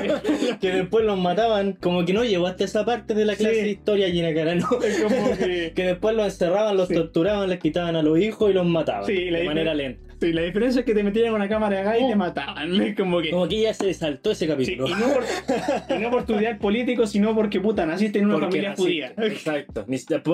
(laughs) que después los mataban. Como que no llegó hasta esa parte de la clase Sí. de historia Gina Carano. Es como que... (laughs) que después los encerraban, los Sí. torturaban, les quitaban a los hijos y los mataban. Sí, de manera lenta. Sí, la diferencia es que te metían con una cámara de gas y te Oh. mataban. (laughs) Como que... Como que ya se saltó ese Sí, capítulo. y, no por, y no por tu ideal político, sino porque puta, naciste en una Porque familia naciste. judía. (laughs) Exacto.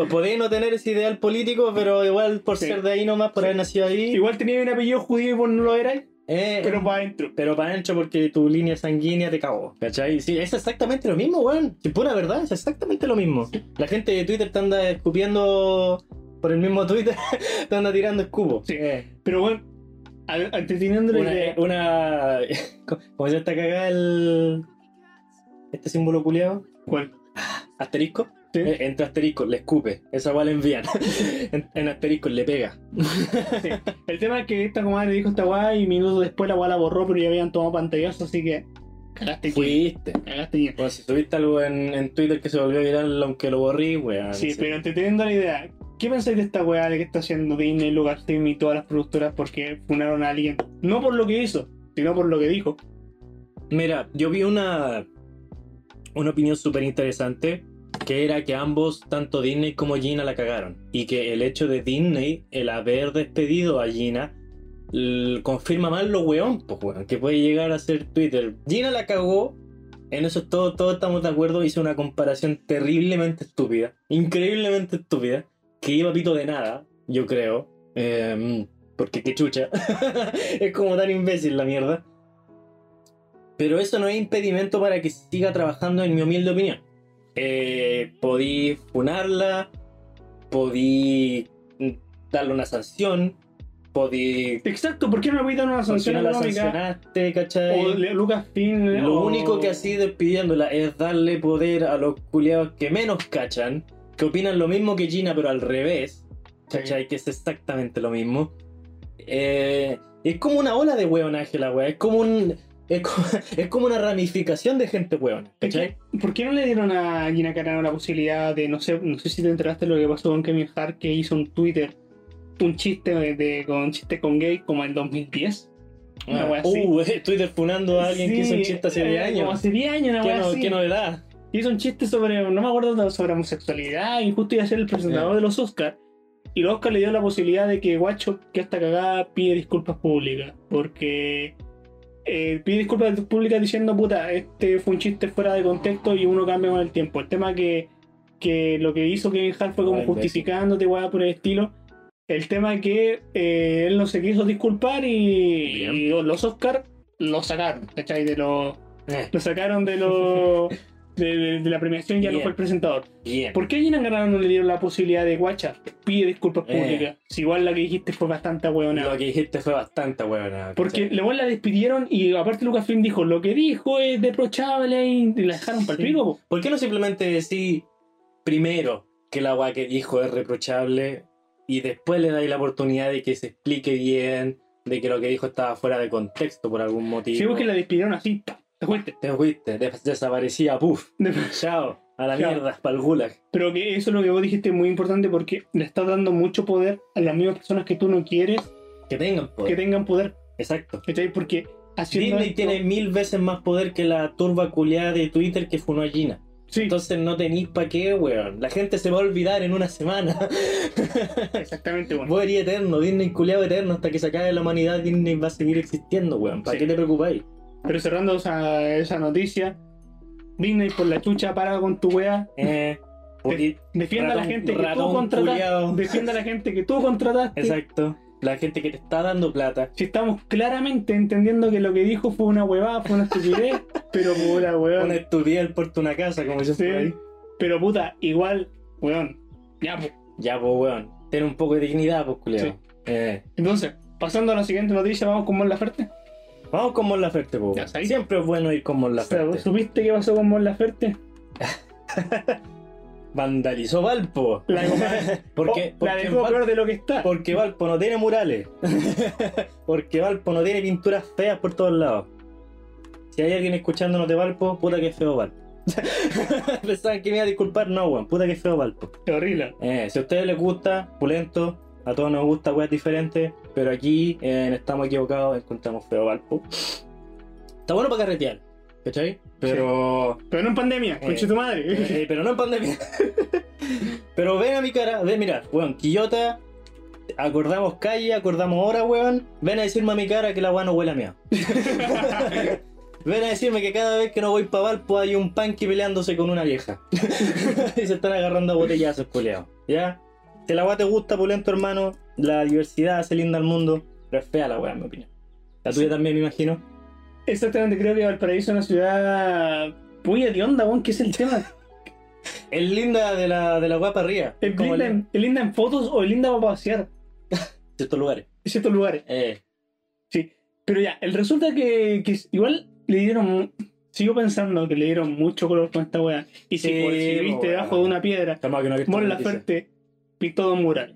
Podéis no tener ese ideal político, pero igual por Sí. ser de ahí nomás, por Sí. haber nacido ahí. Igual tenías un apellido judío y vos no lo eras, eh, pero para adentro. Pero para adentro porque tu línea sanguínea te cagó. ¿Cachai? Sí, es exactamente lo mismo, weón. Si pura verdad, es exactamente lo mismo. La gente de Twitter te anda escupiendo por el mismo Twitter, (laughs) te anda tirando escupos. Sí. Eh, Pero bueno, entreteniendo la una, idea. una. (laughs) ¿Cómo se está cagada el. este símbolo culiado, ¿Cuál? asterisco, Sí. eh, entre asterisco le escupe, esa weá le envían. (laughs) en, en asterisco le pega. Sí. (laughs) El tema es que esta comadre dijo esta weá y minutos después la weá la borró, pero ya habían tomado pantallazo, así que cagaste. Fuiste. Cagaste. Bueno, si subiste algo en, en Twitter que se volvió viral, aunque lo borrí, weón. Sí, pero entendiendo la idea, ¿qué pensáis de esta weá que está haciendo Disney, Lucasfilm y todas las productoras porque funaron a alguien? No por lo que hizo, sino por lo que dijo. Mira, yo vi una, una opinión súper interesante que era que ambos, tanto Disney como Gina, la cagaron. Y que el hecho de Disney, el haber despedido a Gina, confirma más lo weón, pues weón, que puede llegar a ser Twitter. Gina la cagó, en eso todos, todos estamos de acuerdo, hizo una comparación terriblemente estúpida, increíblemente estúpida, que iba a pito de nada, yo creo. Eh, porque qué chucha. (laughs) es como tan imbécil la mierda. Pero eso no es impedimento para que siga trabajando en mi humilde opinión. Eh, podí funarla, podí mm, darle una sanción, podí... Exacto, ¿por qué no le voy a dar una ¿Por qué sanción la sancionaste, cachai? O. Lo o- único que así despidiéndola es darle poder a los culiados que menos cachan, que opinan lo mismo que Gina, pero al revés. ¿Cachai? Que es exactamente lo mismo. Eh, es como una ola de hueonaje la wea. Es como un. Es como, (laughs) es como una ramificación de gente hueona. Es ¿Cachai? ¿Por qué no le dieron a Gina Carano la posibilidad de, no sé, no sé si te enteraste de lo que pasó con Kevin Hart, que hizo un Twitter, un chiste de, de- con chiste con gay como en 2010? Una wea así. uh, (laughs) Twitter funando a alguien que hizo un Sí, chiste hace 10 eh, Como años. hace 10 años, una ¿Qué, wea no- qué novedad? Hizo un chiste sobre, no me acuerdo, sobre homosexualidad y justo iba a ser el presentador de los Oscars. Y los Oscars le dio la posibilidad de que Guacho, que hasta cagada, pide disculpas públicas. Porque eh, pide disculpas públicas diciendo, puta, este fue un chiste fuera de contexto y uno cambia con el tiempo. El tema que, que lo que hizo Kevin Hart fue como justificándote, weá, por el estilo. El tema que eh, él no se quiso disculpar y, y los Oscars lo sacaron, ¿cachai? De los Eh, lo sacaron de lo (laughs) de, de- de la premiación ya no Bien. fue el presentador. bien. ¿Por qué a Gina Carano no le dieron la posibilidad de guacha? Pide disculpas Eh. públicas. Si igual la que dijiste fue bastante hueonada. Lo que dijiste fue bastante hueona. Porque luego la despidieron y aparte Lucasfilm dijo lo que dijo es reprochable y la dejaron para el Sí. pico. po. ¿Por qué no simplemente decir primero que la agua que dijo es reprochable y después le dais la oportunidad de que se explique bien, de que lo que dijo estaba fuera de contexto por algún motivo? Si vos que la despidieron así. Te fuiste. Te fuiste, des- desaparecía, puf, chao, a la Chao. mierda, para el gulag. Pero que eso es lo que vos dijiste es muy importante porque le estás dando mucho poder a las mismas personas que tú no quieres Que tengan poder. que tengan poder. Exacto. ¿Cachai? Porque haciendo Disney esto- tiene mil veces más poder que la turba culiada de Twitter que funó a Gina. Sí, Entonces no tenéis pa' qué, weón. La gente se va a olvidar en una semana. (laughs) exactamente, bueno. Vos eres eterno, Disney culiado eterno. Hasta que se acabe la humanidad, Disney va a seguir existiendo, weón. ¿Para Sí. qué te preocupáis? Pero cerrando esa, esa noticia, Disney por la chucha para con tu wea. Eh, Defienda a la gente que tú contrataste. Defienda a la gente que tú contrataste. exacto. La gente que te está dando plata. Si estamos claramente entendiendo que lo que dijo fue una huevada, fue una estupidez, (laughs) pero pura weón. Una estupidez el puerto una casa, como yo Sí. ahí. Pero puta, igual, weón. Ya, pues. Ya, pues, weón. Ten un poco de dignidad, pues, culiado. Sí. Eh, Entonces, pasando a la siguiente noticia, vamos con Mon Laferte. Vamos con Mon Laferte, sabéis. Siempre es bueno ir con Mon Laferte. ¿Supiste qué pasó con Mon Laferte? (laughs) Vandalizó Valpo. La (laughs) porque, Oh, la dejó peor de lo que está. porque Valpo no tiene murales. (laughs) porque Valpo no tiene pinturas feas por todos lados. Si hay alguien escuchándonos de Valpo, puta que feo Valpo. Pensaban que me iba a disculpar, no, weón. Puta que feo Valpo. Qué horrible. Eh, si a ustedes les gusta, pulento, a todos nos gusta weas diferentes, pero aquí eh, Estamos Equivocados encontramos feo Valpo. Está bueno para carretear, ¿cachai? Pero, Pero no en pandemia, conche tu madre. eh, pero no en pandemia. (laughs) pero ven a mi cara, ven, mira, weón, Quillota, acordamos calle, acordamos hora, weón. Ven a decirme a mi cara que la weá no huele a mía. (laughs) Ven a decirme que cada vez que no voy para Valpo hay un panqui peleándose con una vieja. (laughs) y se están agarrando a botellazos, culeados. ¿Ya? Si la weá te gusta, pulento hermano, la diversidad hace linda al mundo, pero es fea la weá, en mi opinión. La tuya también, me imagino. Exactamente, creo que Valparaíso es una ciudad muy de onda, weón, que es el tema. (laughs) Es linda de la, de la para arriba. ¿Es linda, en en, es linda en fotos o es linda para pasear (laughs) ciertos lugares. en ciertos lugares? Eh, Sí. Pero ya, el resulta que, que igual le dieron. sigo pensando que le dieron mucho color con esta weá. Y si, Sí, por, si viste weón. debajo de una piedra, Mon la Laferte pintó dos murales.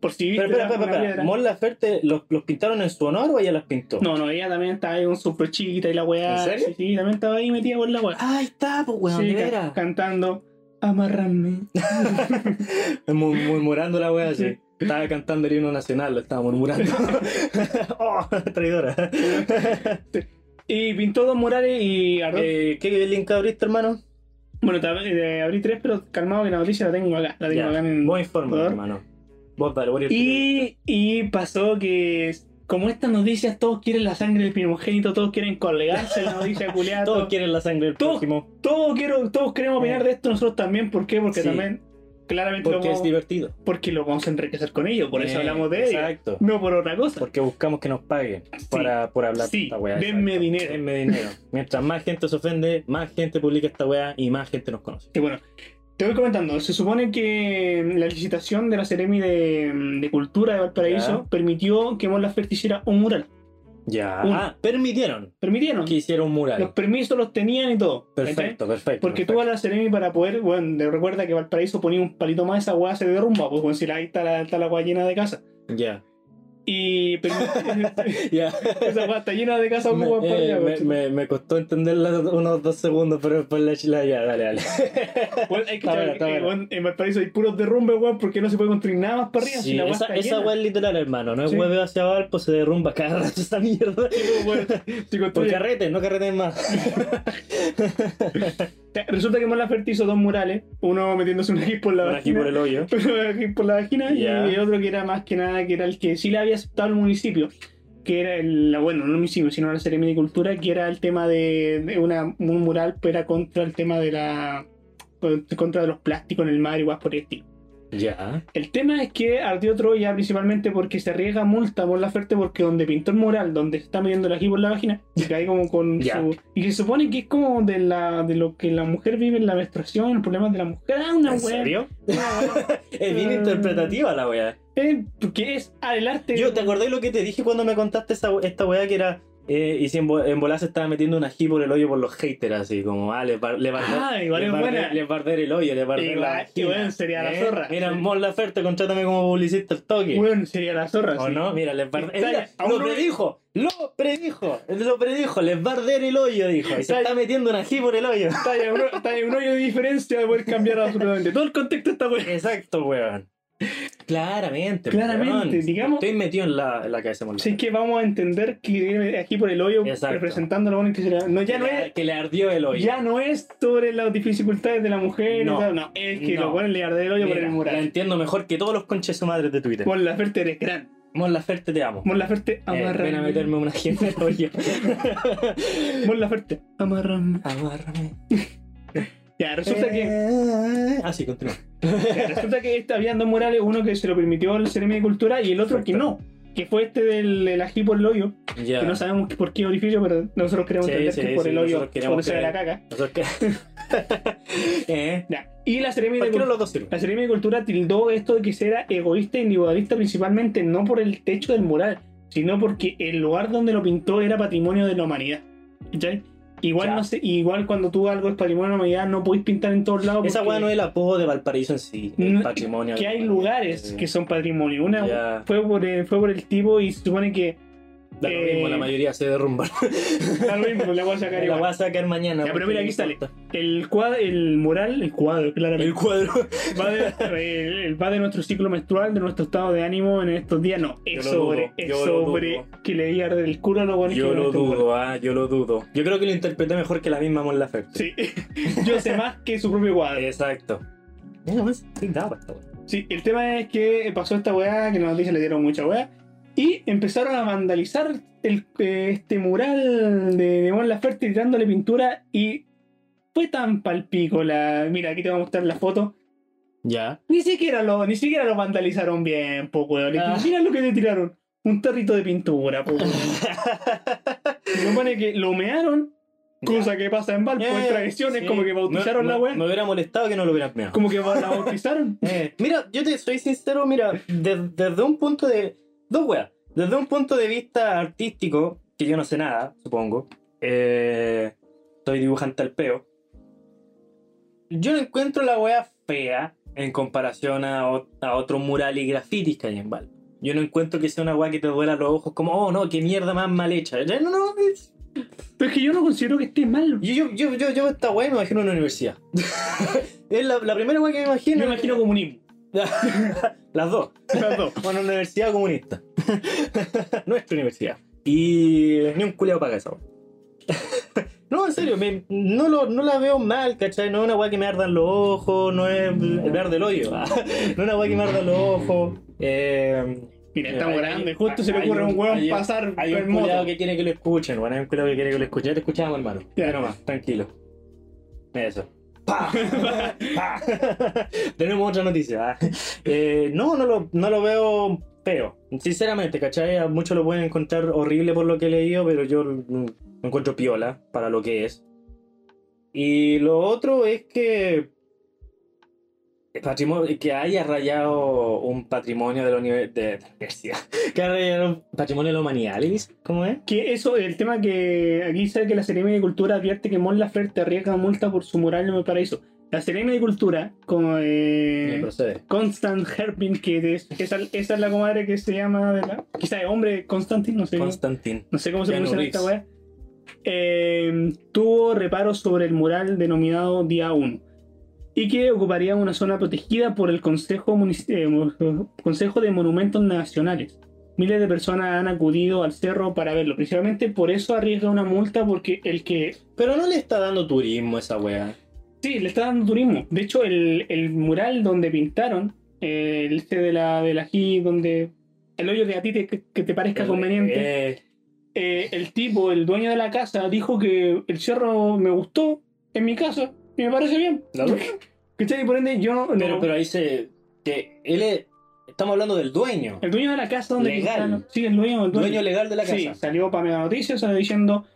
Por si viste Pero una espera. piedra. ¿Mon Laferte los, los pintaron en su honor o ella las pintó? No, no, ella también estaba ahí con su chiquita y la weá. ¿En serio? Sí, sí, también estaba ahí metida por la weá. Ah, ahí está, pues weón, Sí, ca- cantando Amarrame. (laughs) Mu- Murmurando la wea Sí. Estaba cantando el himno nacional, lo estaba murmurando. (laughs) oh, (laughs) traidora. Y pintó dos murales y eh, ¿Qué link abriste, hermano? Bueno, te- eh, abrí tres, pero calmado que la noticia la tengo acá. La tengo acá en Vos informa, ¿Por? hermano. Vos dale, eres el Y, y pasó que, como estas noticias, todos quieren la sangre del primogénito, todos quieren colgarse la noticia culiada. (laughs) Todos quieren la sangre del Todos- prójimo todos, quiero, todos queremos opinar Eh. de esto, nosotros también. ¿Por qué? Porque Sí. también, claramente, lo porque es vamos, divertido. porque lo vamos a enriquecer con ellos. Por eso hablamos de ellos. Exacto. No por otra cosa. Porque buscamos que nos paguen para, por hablar Sí, de esta weá. denme exacto. dinero. Denme dinero. Mientras más gente se ofende, más gente publica esta weá y más gente nos conoce. Y bueno, te voy comentando. Se supone que la licitación de la Ceremi de, de Cultura de Valparaíso Ya. permitió que Mon Laferte hiciera un mural. Ya. Ah, permitieron Permitieron. que hiciera un mural. Los permisos los tenían y todo. Perfecto, perfecto. Porque tú perfecto. vas a la Ceremi para poder, bueno, recuerda que Valparaíso ponía un palito más, esa weá se derrumba, pues bueno, si ahí está la, está la llena de casa. Ya. Y (laughs) Ya. (laughs) esa weá está llena de casa Me, ocupa para eh, me, pues. me- me costó entenderla unos dos segundos, pero después la chila ya, dale, dale. (laughs) Bueno, hay que weón, en Valparaíso hay puros derrumbes, weón, porque no se puede construir nada más para arriba. si la esa, esa weá es literal, hermano. No es Sí. hueveo hacia abajo, se derrumba cada rato esa mierda. Sí, Por carrete, no carreten más. Resulta que Mon Laferte hizo dos murales, uno metiéndose un ají por la vagina, por el hoyo. (laughs) un ají por la vagina y el otro que era más que nada, que era el que sí le había aceptado el municipio, que era el, bueno, no el municipio, sino la Seremia de Cultura, que era el tema de, de una, un mural, pero era contra el tema de la contra los plásticos en el mar y guas por el estilo. Ya. El tema es que ardió Troya principalmente porque se arriesga multa por la oferta porque donde pintó el mural, donde se está metiendo el ají por la vagina, y cae como con (laughs) Ya. su... Y que se supone que es como de la de lo que la mujer vive en la menstruación, los problemas de la mujer. Ah, una ¿En wea. serio? (laughs) Es bien interpretativa la weá. Eh, porque es el arte... Yo, ¿te acordás lo que te dije cuando me contaste esa, esta weá que era... eh, y si en, en volada se estaba metiendo un ají por el hoyo por los haters, así como, ah, le, bar, le, barder- Ah, le, el hoyo, le barder Igual, la vagina. igual sería la Eh, zorra. Mira, Sí. Mon Laferte, contrátame como publicista al toque. Bueno, sería la zorra. ¿O sí. no? Mira, les. Está- Mira, aún lo predijo, lo predijo, lo predijo, les barder el hoyo, dijo. Y se Está- está metiendo un ají por el hoyo. Está ahí un, está hoyo de diferencia de poder cambiar absolutamente todo el contexto esta wea. Exacto, weón. Claramente, Claramente, digamos- Estoy metido en la, en la cabeza Mon Así Laferte. que vamos a entender que viene aquí por el hoyo Exacto. representando lo bueno que será. No, ya no le, es, que le ardió el hoyo. ya no es sobre las dificultades de la mujer, No. y tal, no, es que No. lo ponen le arde el hoyo por Mira, el La mural. entiendo mejor que todos los conches su madre de Twitter. Mon Laferte eres gran. Mon Laferte, te amo. Mon Laferte, Eh, amarrame. ven a meterme una gente en el hoyo. (laughs) Mon Laferte, amarrame. Amárrame. (laughs) Ya, resulta que, Eh, Ah, sí, continúa. resulta que este, habían dos murales, uno que se lo permitió el Ceremia de Cultura y el otro que no. Que fue este del, del ají por el hoyo, Ya. que no sabemos por qué orificio, pero nosotros queremos Sí, entender sí, que por sí, el hoyo donde se ve la caca. Que- (laughs) eh, Ya. Y la Ceremia de Cultura. de. La Cultura tildó esto de que era egoísta e individualista principalmente no por el techo del mural, sino porque el lugar donde lo pintó era patrimonio de la humanidad. ¿Cachai? Igual, Ya. no sé, igual cuando tú algo es patrimonio de la humanidad no podéis pintar en todos lados. Esa weá no es el apodo de Valparaíso en sí, el No, patrimonio. Que hay lugares que son patrimonio. Una Ya. fue, por el, fue por el tipo y se supone que Da lo eh, mismo, la mayoría se derrumban. da lo mismo, la voy a sacar (laughs) La voy a sacar mañana. Ya, pero mira, aquí sale. El, cuadro, el mural, el cuadro, claramente. El cuadro. va de, el- va de nuestro ciclo menstrual, de nuestro estado de ánimo en estos días. No, es Yo sobre, es sobre que le di arder el culo a los que Yo lo dudo, ah, yo lo dudo. Yo creo que lo interpreté mejor que la misma Mon Laferte. Sí, (laughs) yo sé más que su propio cuadro. Exacto. Mira, pues, sí, esta el tema es que pasó esta weá, que las noticias le dieron mucha weá, y empezaron a vandalizar el, eh, este mural de, de Mon Laferte tirándole pintura y fue tan palpico la... Mira, aquí te voy a mostrar la foto. Ya. Ni siquiera lo, ni siquiera lo vandalizaron bien, po, weón. Ah. Mira lo que le tiraron. Un tarrito de pintura, po, weón. (laughs) Se supone que lo mearon, cosa que pasa en Valpo, en Eh, tradiciones, sí. como que bautizaron Me- la me- weá. Me hubiera molestado que no lo hubieran meado. Como que la bautizaron. (laughs) Eh, mira, yo te soy sincero, mira, de- desde un punto de. Dos weas. Desde un punto de vista artístico, que yo no sé nada, supongo. eh, estoy dibujante al peo. Yo no encuentro la wea fea en comparación a, a otros murales y grafitis que hay en Valpo. Yo no encuentro que sea una wea que te duela los ojos como, oh no, qué mierda más mal hecha. No, no, es- Pero es que yo no considero que esté mal. yo, yo, yo, yo, yo esta wea me imagino en una universidad. (laughs) es la, la primera wea que me imagino. me imagino comunismo. (laughs) Las dos. Las dos. (laughs) Bueno, una universidad comunista. (laughs) Nuestra universidad. Y ni un culeado paga esa. no, en serio, me- no, lo, no la veo mal, ¿cachai? No es una weá que me ardan los ojos, no es el ver del hoyo. no es una weá que me ardan los ojos. Eh, Mira, hay- grandes. Justo se le ocurre a un weón hay pasar hay un culeado que quiere que lo escuchen, bueno, hay un culeado que quiere que lo escuchen. Ya te escuchamos, hermano. Ya nomás, tranquilo. Eso. ¡Pa! ¡Pa! Tenemos otra noticia. ah. Eh, no, no lo, no lo veo feo. Sinceramente, ¿cachai? Muchos lo pueden encontrar horrible por lo que he leído, pero yo encuentro piola para lo que es. Y lo otro es que. Patrimonio- que haya rayado un patrimonio de la, universidad. (laughs) Que haya rayado un patrimonio de la humanidad, ¿Liz? ¿Cómo es? Que eso, el tema que aquí dice que la Seremia de Cultura advierte que Mon Laferte arriesga multa por su mural en el paraíso. La Seremia de Cultura, como eh. Constant Herpin, que es, esa, esa es la comadre que se llama, de la, quizá de hombre, Constantin, no sé, Constantin. no sé cómo se pronuncia esta weá, eh, tuvo reparos sobre el mural denominado Día 1 y que ocuparía una zona protegida por el Consejo, eh, (laughs) Consejo de Monumentos Nacionales. Miles de personas han acudido al cerro para verlo. Principalmente por eso arriesga una multa porque el que... Pero no le está dando turismo esa wea. Sí, le está dando turismo. De hecho, el, el mural donde pintaron, eh, el este de la, de la donde... El hoyo de a ti te- que, te parezca conveniente. Eh, eh, el tipo, el dueño de la casa, dijo que el cerro me gustó en mi casa y me parece bien. ¿Cachai? Por ende, yo no. pero, no- pero ahí se. que él es. Estamos hablando del dueño. el dueño de la casa donde Legal. Sí, el dueño, el dueño. Dueño legal de la casa. Sí, salió para Mega Noticias salió diciendo: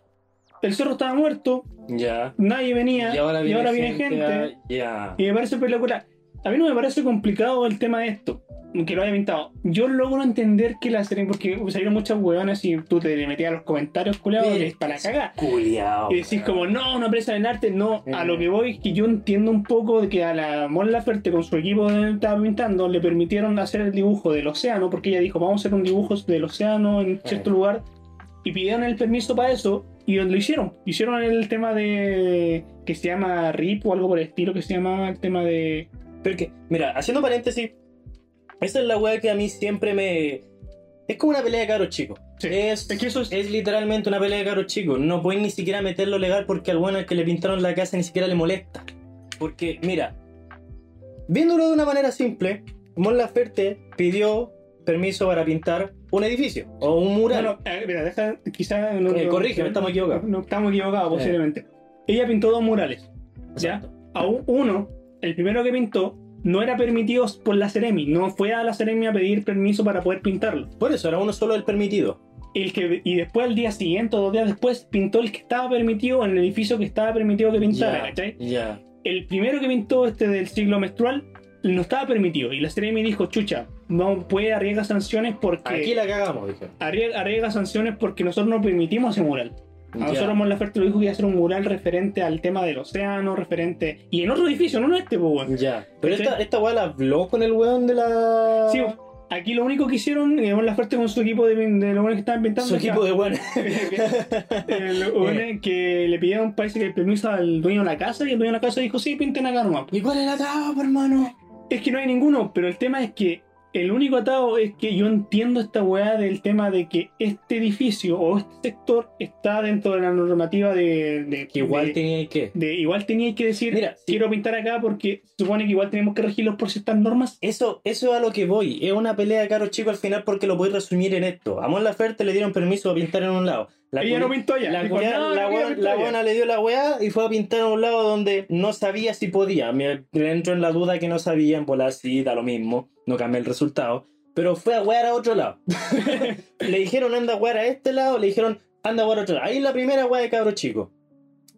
el cerro estaba muerto, Ya. nadie venía Y ahora viene, gente. a- Ya. Y me parece espectacular. A mí no me parece complicado el tema de esto, que lo haya pintado. Yo logro entender que la serie, porque salieron muchas hueonas y tú te metías a los comentarios, culiados, para cagar. Culiao. Y decís como, no, no aprecian el arte, no, a lo que voy es que yo entiendo un poco de que a la Mon Laferte con su equipo estaba pintando le permitieron hacer el dibujo del océano, porque ella dijo, vamos a hacer un dibujo del océano en cierto Eh. lugar, y pidieron el permiso para eso, y lo hicieron. Hicieron el tema de, que se llama RIP o algo por el estilo, que se llama el tema de... Pero que, mira, haciendo paréntesis, esa es la weá que a mí siempre me. Es como una pelea de caros chicos. Sí. Es, Es que eso es- es literalmente una pelea de caros chicos. No pueden ni siquiera meterlo legal porque al bueno al que le pintaron la casa ni siquiera le molesta. Porque, mira, viéndolo de una manera simple, Mon Laferte pidió permiso para pintar un edificio o un mural. Bueno, eh, mira, deja, quizá... No, Eh, no- corrígeme, estamos equivocados. No, estamos equivocados, Eh. posiblemente. Ella pintó dos murales. ¿ya? Exacto. a un- uno, el primero que pintó, no era permitido por la Ceremi, no fue a la Ceremi a pedir permiso para poder pintarlo. Por eso era uno solo el permitido. El que, y después, al día siguiente dos días después, pintó el que estaba permitido en el edificio que estaba permitido que pintara, ya. El primero que pintó este del siglo menstrual no estaba permitido. Y la Ceremi dijo, chucha, no puede arriesgar sanciones porque. Aquí la cagamos, dije. Arriesga, arriesga sanciones porque nosotros no permitimos ese mural. A nosotros Mon Laferte lo dijo que iba a hacer un mural referente al tema del océano, referente. Y en otro edificio, no en este, pues, weón. Ya. Pero esta, esta weá la habló con el weón de la. Sí, aquí lo único que hicieron, digamos, la fuerte con su equipo de, de los buenos que estaban pintando. Su que- equipo de weones. (laughs) (laughs) eh, los buenos que le pidieron, parece que el permiso al dueño de la casa, y el dueño de la casa dijo: Sí, pinten acá nomás. ¿Y cuál es la por hermano? Es que no hay ninguno, pero el tema es que el único atado es que yo entiendo esta weá del tema de que este edificio o este sector está dentro de la normativa de. de- Que igual de- tenía que. de- igual tenía que decir, Mira, sí. quiero pintar acá porque supone que igual tenemos que regirlos por ciertas normas. Eso, eso es a lo que voy. Es una pelea de caros chicos al final porque lo podéis resumir en esto. A Mon Laferte le dieron permiso a pintar en un lado. La Ella no pintó allá. La, Dijo, culiá- "No, la, no voy a weona- pintar la allá". buena le dio la weá y fue a pintar en un lado donde no sabía si podía. Me entro en la duda que no sabía, en volar sí, da lo mismo, no cambié el resultado. Pero fue a wear a otro lado. (laughs) le dijeron anda a wear a este lado, le dijeron anda a wear a otro lado. Ahí es la primera weá de cabros chicos.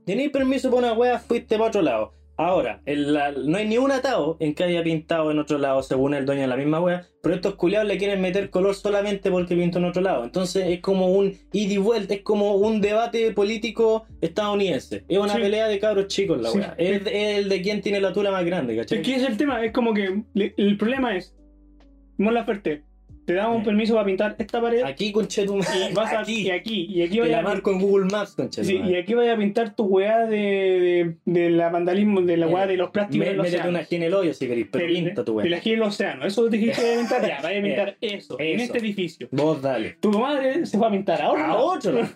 Tenéis permiso para una weá, fuiste para otro lado. Ahora, el- la- no hay ni un atado en que haya pintado en otro lado, según el dueño de la misma wea, pero estos culiados le quieren meter color solamente porque pintó en otro lado. Entonces es como un ida y vuelta, es como un debate político estadounidense. Es una Sí. pelea de cabros chicos la Sí. wea. Es, es el de quién tiene la tula más grande, ¿cachai? Es que es el tema, es como que el problema es, Mon Laferte, te damos un permiso para pintar esta pared Aquí, conchetum, y vas a, aquí, y aquí, y aquí te la marco en Google Maps, conchetum. Sí, y aquí vaya a pintar tu weá de, de, de la vandalismo, de la weá de los plásticos Me- métete una aquí en el hoyo si queréis, pero pinta tu De wea. la gira del océano. Eso te dijiste de pintar ya, vaya a pintar eso, en este edificio. Vos dale. Tu madre se va a pintar ahora. A otro lado.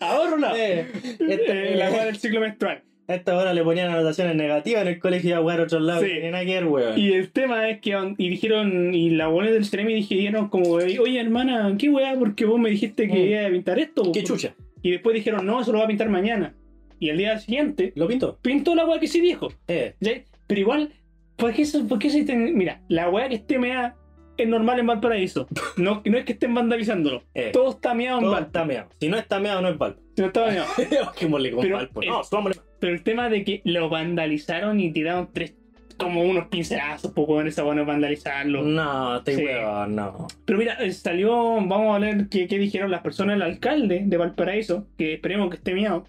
a otro lado. (laughs) (laughs) Eh, este- Eh, la weá (laughs) del ciclo menstrual. A esta hora le ponían anotaciones negativas en el colegio y a jugar a otros lados. Sí. Nada que ver, weón. Y el tema es que y dijeron, y la buena del Ceremi dijeron como, oye hermana, ¿qué weá? Porque vos me dijiste que Mm. iba a pintar esto. Qué chucha. Y después dijeron, no, eso lo va a pintar mañana. Y al día siguiente, ¿Lo pinto? pintó la weá que sí dijo. Eh. ¿ya? Pero igual, ¿por qué, eso, por qué se Mira, la weá que esté meada es normal en Valparaíso. No, no es que estén vandalizándolo. Eh. Todo está meado en Todo Valpo. está meado. Si no está meado, no es Valpo. Si no está meado. (laughs) Bajémosle con Pero, Valpo. No. Pero el tema de que lo vandalizaron y tiraron tres, como unos pincelazos, poco en esa bueno vandalizarlo. No, estoy Sí. weón, no. Pero mira, eh, salió, vamos a ver qué, qué dijeron las personas, el alcalde de Valparaíso, que esperemos que esté miado.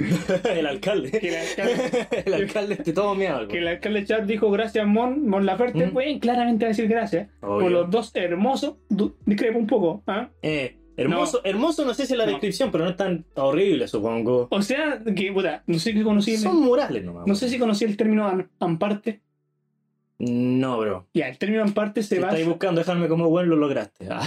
(laughs) el alcalde. Que el alcalde, (laughs) el alcalde todo meado. que el alcalde Chat dijo gracias Mon, Mon Laferte, Mm. claramente decir gracias Obvio. por los dos hermosos, discrepo un poco, ¿ah? Eh, hermoso, hermoso, no sé si es la No. descripción, pero no es tan horrible, supongo. O sea, que, puta, no sé qué conocí, Son murales nomás. no sé si conocí el término am- amparte. No, bro. Ya, el término amparte se Si basa... estáis buscando dejarme como buen, lo lograste. (laughs) Ah,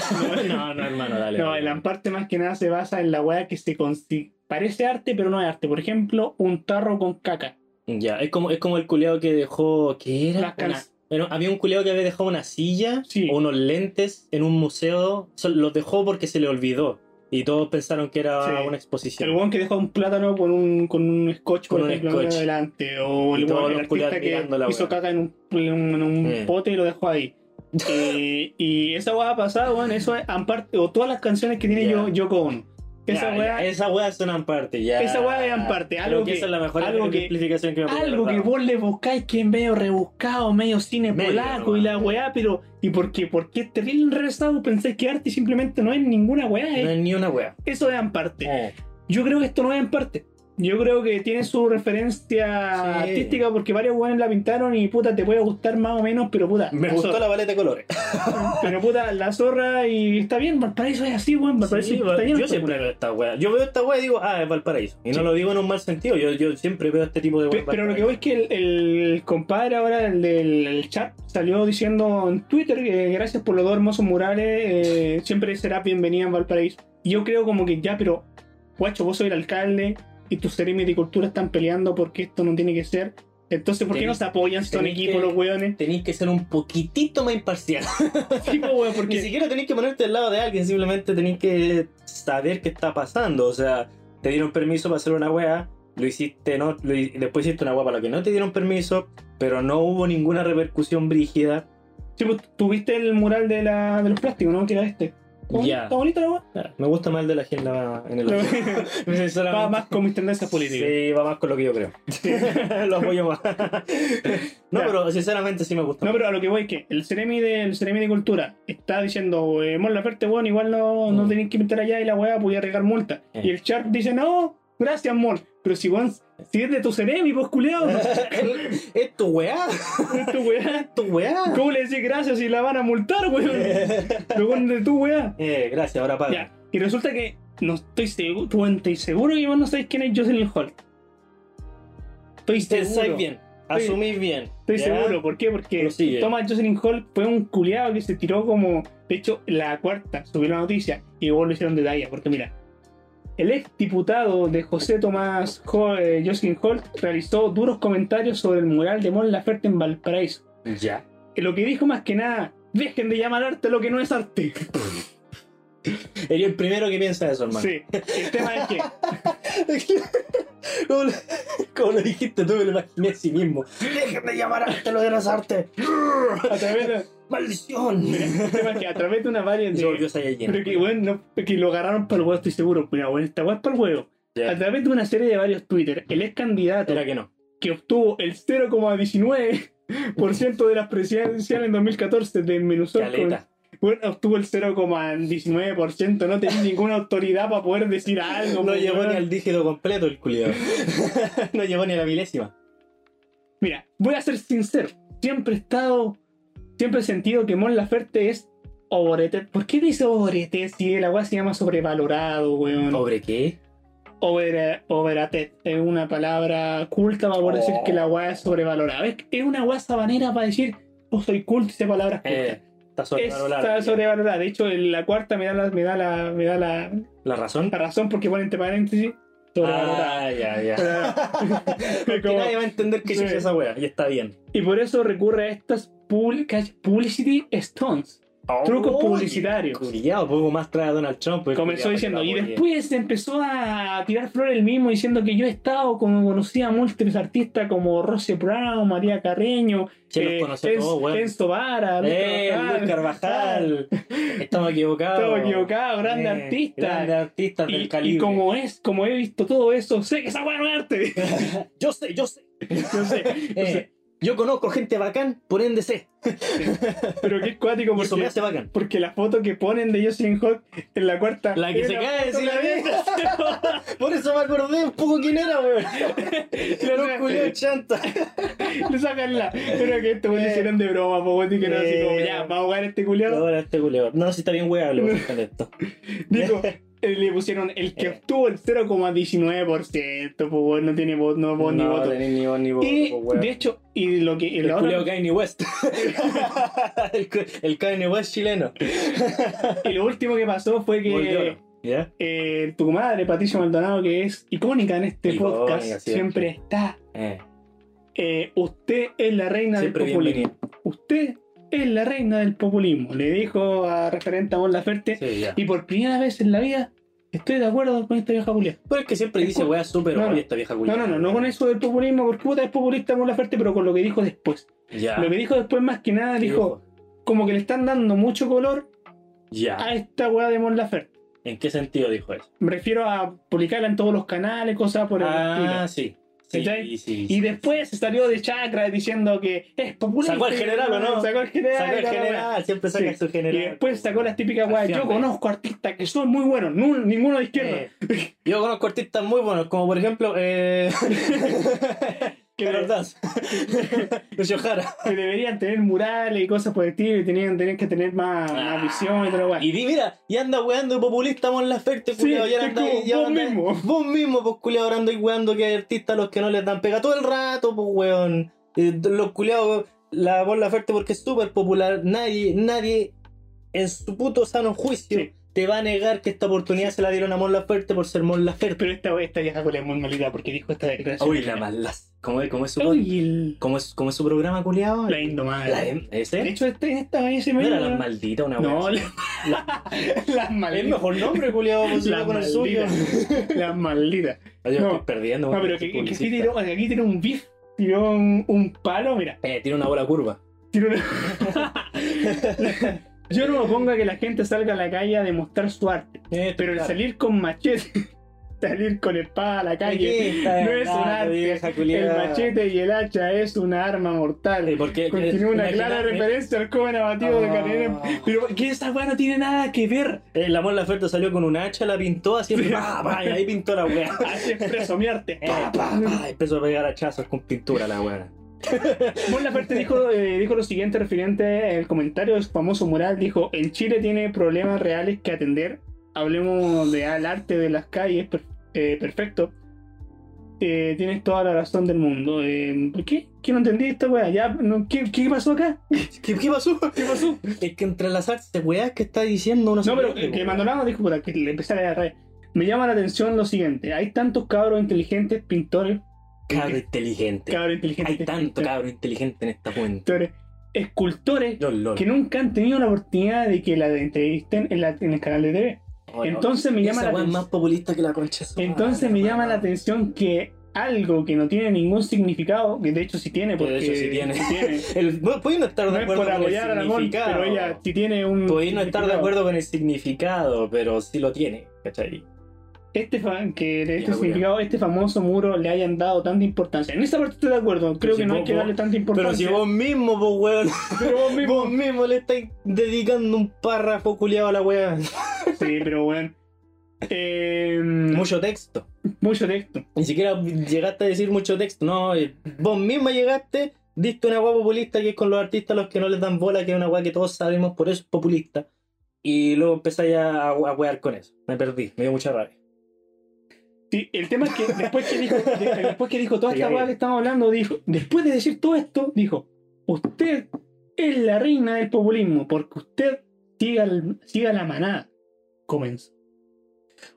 no, no, hermano, dale. No, el amparte más que nada se basa en la weá que se consi- parece arte, pero no es arte. Por ejemplo, un tarro con caca. Ya, es como, es como el culeado que dejó. ¿Qué era? Las Una- bueno, había un culeado que había dejado una silla Sí. o unos lentes en un museo. Los dejó porque se le olvidó. Y todos pensaron que era Sí. una El exposición. weón que deja un plátano con un, con un scotch, por Con un ejemplo, scotch. adelante. O el, weón, el artista que hizo caca en un, en un, Eh. pote y lo dejó ahí. (laughs) Eh, y esa weá ha pasado, weón. Eso es amparte. O todas las canciones que tiene Ya. yo, Yoko Ono. Esa Ya, weá. ya, esa weá son aparte, ya. Esa weá es aparte, Creo algo que, que- esa es la mejor algo que- explicación que me Algo que vos le buscáis que es medio rebuscado, medio cine Medio, polaco y la weá, pero. ¿Y por qué? ¿Por qué es terrible enrevesado? Pensáis que arte simplemente no es ninguna weá. No eh. es ni una weá. Eso es amparte. Eh, Yo creo que esto no es en parte. Yo creo que tiene su referencia Sí. artística porque varios weones la pintaron y puta te puede gustar más o menos, pero puta. Me la gustó zorra. la paleta de colores. (laughs) Pero puta, la zorra y está bien, Valparaíso es así, weón. Valparaíso Sí, está bien. yo siempre veo esta weá. Yo veo esta weá y digo, ah, es Valparaíso. Y no lo digo en un mal sentido. Yo, yo siempre veo este tipo de weá. Pero lo que voy es que el, el compadre ahora, el del el chat, salió diciendo en Twitter que gracias por los dos hermosos murales, eh, siempre será bienvenida en Valparaíso. Y yo creo como que ya, pero, guacho, vos sois el alcalde y tus seremis de cultura están peleando porque esto no tiene que ser. Entonces, ¿por qué Tenés- no se apoyan si son que- los weones? Tenéis que ser un poquitito más imparcial. (laughs) Tipo, weón, Ni porque siquiera tenéis que ponerte al lado de alguien, simplemente tenéis que saber qué está pasando. O sea, te dieron permiso para hacer una weá, lo hiciste, no, lo después hiciste una weá para la que no te dieron permiso, pero no hubo ninguna repercusión brígida. sí, pues, tuviste el mural de, la, de los plásticos, ¿no? Que era este. ¿Está boni- Ya. ¿Está bonito la weá? Ah, Me gusta más el de la agenda en el. (laughs) (laughs) Va más con mis tendencias políticas. Sí, va más con lo que yo creo. (laughs) lo apoyo más. no, pero sinceramente sí me gusta. No, pero a lo que voy es que el Ceremi de, el Ceremi de Cultura está diciendo, eh, Mon Laferte, weón, igual no, no Mm. tenéis que meter allá y la weá podía arriesgar multa. Eh. Y el Sharp dice, no, gracias, Mon. Pero si, weón, si es de tu Ceremi, pues culeado, no, (laughs) es tu weá. es tu weá. Es tu weá. ¿Cómo le decís gracias si la van a multar, weón? (laughs) Lo weón de tu weá. Eh, gracias, ahora paga. Ya. Y resulta que no estoy seguro, tú estoy seguro que vos no sabéis quién es Jocelyn Hall. Estoy seguro. Pensáis bien, asumís bien. Estoy ¿ya? seguro, ¿por qué? Porque Prosigue. Thomas Jocelyn Hall fue un culiado que se tiró como. De hecho, la cuarta subió la noticia y luego lo hicieron de talla. Porque mira, el ex diputado de José Tomás Hall, eh, Hall realizó duros comentarios sobre el mural de Mon Laferte en Valparaíso. Ya. Y lo que dijo más que nada: dejen de llamar arte lo que no es arte. (laughs) Eres el primero que piensa eso, hermano. Sí, el tema es que. (laughs) ¿Cómo, lo, cómo lo dijiste tú? Me lo imaginé a sí mismo. Dejen de llamar arte lo de las artes. A través de, ¡Maldición! el (laughs) tema es que a través de una variedad Se volvió. Saiyajin. Pero que bueno, no, que lo agarraron para el huevo, estoy seguro. Mira, bueno, esta hueá es para el huevo. A través de una serie de varios Twitter, el ex candidato Era que no. que obtuvo el 0,19% de las presidenciales en 2014 de Menuzón Caleta. bueno, obtuvo el 0,19%, no tenía ninguna autoridad para poder decir algo. No llegó ni al dígito completo el culiado. (laughs) no llegó ni a la milésima. Mira, voy a ser sincero. Siempre he estado. Siempre he sentido que Mon Laferte es overrated. ¿Por qué dice overrated si la weá se llama sobrevalorado, weón? ¿Sobre qué? Over, overrated es una palabra culta para poder Oh. decir que la weá es sobrevalorada. Es, es una weá sabanera para decir, oh, soy culto y sé palabras cultas. Eh, está sobrevalorado. Está sobrevalorada. De hecho, en la cuarta me da la, me da la, me da la, ¿La razón? la razón porque pone entre paréntesis sobrevalorada. Ah, ya, ya. Pero- Porque nadie va a entender que Sí. es esa wea. Y está bien. Y por eso recurre a estas publicity Trucos publicitarios. Culiado, poco más trae a Donald Trump. pues, Comenzó diciendo, y después empezó a tirar flores el mismo diciendo que yo he estado como conocía a múltiples artistas como Rosy Brown, María Carreño, eh, Enzo- Vara, Luis Eh, Luis Carvajal. (laughs) Estamos equivocados. Estamos equivocados, grandes Eh, artistas. Grandes artistas Y, del y calibre. como es, como he visto todo eso, sé que esa weá no es arte. (laughs) Yo sé, yo sé. (laughs) Yo sé, yo Eh, sé. Yo conozco gente bacán, por ende sé. Pero qué cuático (laughs) Y eso me porque, hace bacán. porque la foto que ponen de Jocelyn Hawk en la cuarta. La que se cae, sí la vi. (laughs) Por eso me acordé un poco quién era, weón. (laughs) Los culiados chanta. Le sacan la. Pero que esto le hicieron de broma, po, weón, dijeron así como, Eh. ya, vamos a jugar este culiado. Ahora este culeo. No, si está bien weable, por esto. Dijo, eh, le pusieron el que Eh. obtuvo el 0,19%, pues no tiene voz, no voz ni voto. tenés ni voz ni voto, Y po, weón. de hecho, y lo que. y El Kanye West. (laughs) el, Kanye West chileno. y lo último que pasó fue que eh, tu madre, Patricia Maldonado, que es icónica en este Icónica, podcast, siempre. siempre está. Eh, usted es la reina siempre del populismo. Usted es la reina del populismo. Le dijo a referente a Mon Laferte. Sí. Y por primera vez en la vida estoy de acuerdo con esta vieja Julia. Pero es que siempre dice Escu- weá súper No, no. esta vieja No, culiao. no, no, no con eso del populismo, porque puta es populista Mon Laferte, pero con lo que dijo después. Ya. Lo que dijo después más que nada ¿Qué dijo, como que le están dando mucho color Ya. a esta weá de Mon Laferte. ¿En qué sentido dijo eso? Me refiero a publicarla en todos los canales, cosas por el Ah, estilo. sí. Y después salió de chakra diciendo que es populista. Sacó al general, ¿o no? Sacó al general. La weá. general, siempre saca su general. Y después sacó las típicas weas. Yo conozco artistas que son muy buenos, ninguno de izquierda. Eh, yo conozco artistas muy buenos, como por ejemplo. Eh... (laughs) Que- Dance. Lucio Jara. que deberían tener murales y cosas por el estilo y tenían, tenían que tener más, Ah. más visión y la wea. Y di, mira, y anda weando de populista Mon Laferte, Sí, culiao. y anda como y vos anda- mismo. Vos mismo, pues culiao, ahora andáis weando que hay artistas a los que no les dan pega todo el rato, pues weón. Eh, los culiados, la Mon Laferte porque es súper popular. Nadie, nadie en su puto sano juicio Sí. te va a negar que esta oportunidad se la dieron a Mon Laferte por ser Mon Laferte. Pero esta, esta vieja culia es muy malita porque dijo esta declaración. Uy, la malas. ¿Cómo es, cómo es su, Uy, cómo es, cómo es su programa, culiado? la indomable. La ¿Ese? De hecho, este, esta ese no era la maldita, una No, wea la- (laughs) así. las El malditas. mejor nombre, culiado, Las con el suyo. malditas. Las malditas. Yo No. estoy perdiendo. No, porque pero que, que aquí, tiró, aquí tiró un beef, tiró un, un palo, mira. Eh, tiene una bola curva. Tiró una- (laughs) Yo no me opongo a que la gente salga a la calle a demostrar su arte. Eh, Pero el claro. salir con machete, salir con espada a la calle, no es un arte. El machete y el hacha es una arma mortal. porque Continúa una clara referencia al joven abatido de Ah. Canelem. Pero que esa weá no tiene nada que ver. eh, la Mon Laferte salió con un hacha, la pintó así, Sí. pa, pa, y ahí pintó la wea. (laughs) Así expreso mi arte. Eh, pa, pa, empezó a pegar hachazos con pintura la wea. (laughs) Mon Laferte dijo, eh, dijo lo siguiente referente al comentario de su famoso mural. Dijo, en Chile tiene problemas reales que atender. Hablemos de al arte de las calles. Eh, perfecto. Eh, tienes toda la razón del mundo. Eh, ¿Por qué? ¿Qué no entendí esta weá? ¿Ya? No, ¿qué, ¿Qué pasó acá? ¿Qué, qué pasó? (laughs) ¿Qué pasó? Es que entrelazarse weas que está diciendo uno No, pero que, que Maldonado dijo, puta, que le empecé a red. Me llama la atención lo siguiente. Hay tantos cabros inteligentes, pintores. Cabro inteligente. Cabros inteligentes. Hay tanto cabro inteligente en esta pintores, escultores Lol, lol. que nunca han tenido la oportunidad de que la entrevisten en, la- en el canal de TV. Oh, no. Entonces me llama Esa la atención. más populista que la concha. de Entonces me llama la atención que algo que no tiene ningún significado, que de hecho sí tiene, Que porque de hecho sí tiene. tiene. (laughs) El, bueno, podéis no estar No de es acuerdo por con el a significado. pero ella sí tiene un. Podéis no estar de acuerdo con el significado, pero sí lo tiene, ¿cachai? este fa- que este Vieja significado, este famoso muro le hayan dado tanta importancia. En esta parte estoy de acuerdo, creo si que no hay vos- que darle tanta importancia. Pero si vos mismo, pues weón. (laughs) Pero vos mismo. Vos mismo le estáis dedicando un párrafo culiado a la weá. Sí, pero bueno. Eh, Mucho texto. mucho texto. Ni siquiera llegaste a decir mucho texto. No, eh, vos misma llegaste, diste una weá populista que es con los artistas los que no les dan bola, que es una weá que todos sabemos, por eso es populista. Y luego empezáis a, a wear con eso. Me perdí, me dio mucha rabia. Sí, el tema es que después que dijo, de- después que dijo toda esta bien. que estamos hablando, dijo, después de decir todo esto, dijo, usted es la reina del populismo, porque usted siga, siga la manada. Comenzó.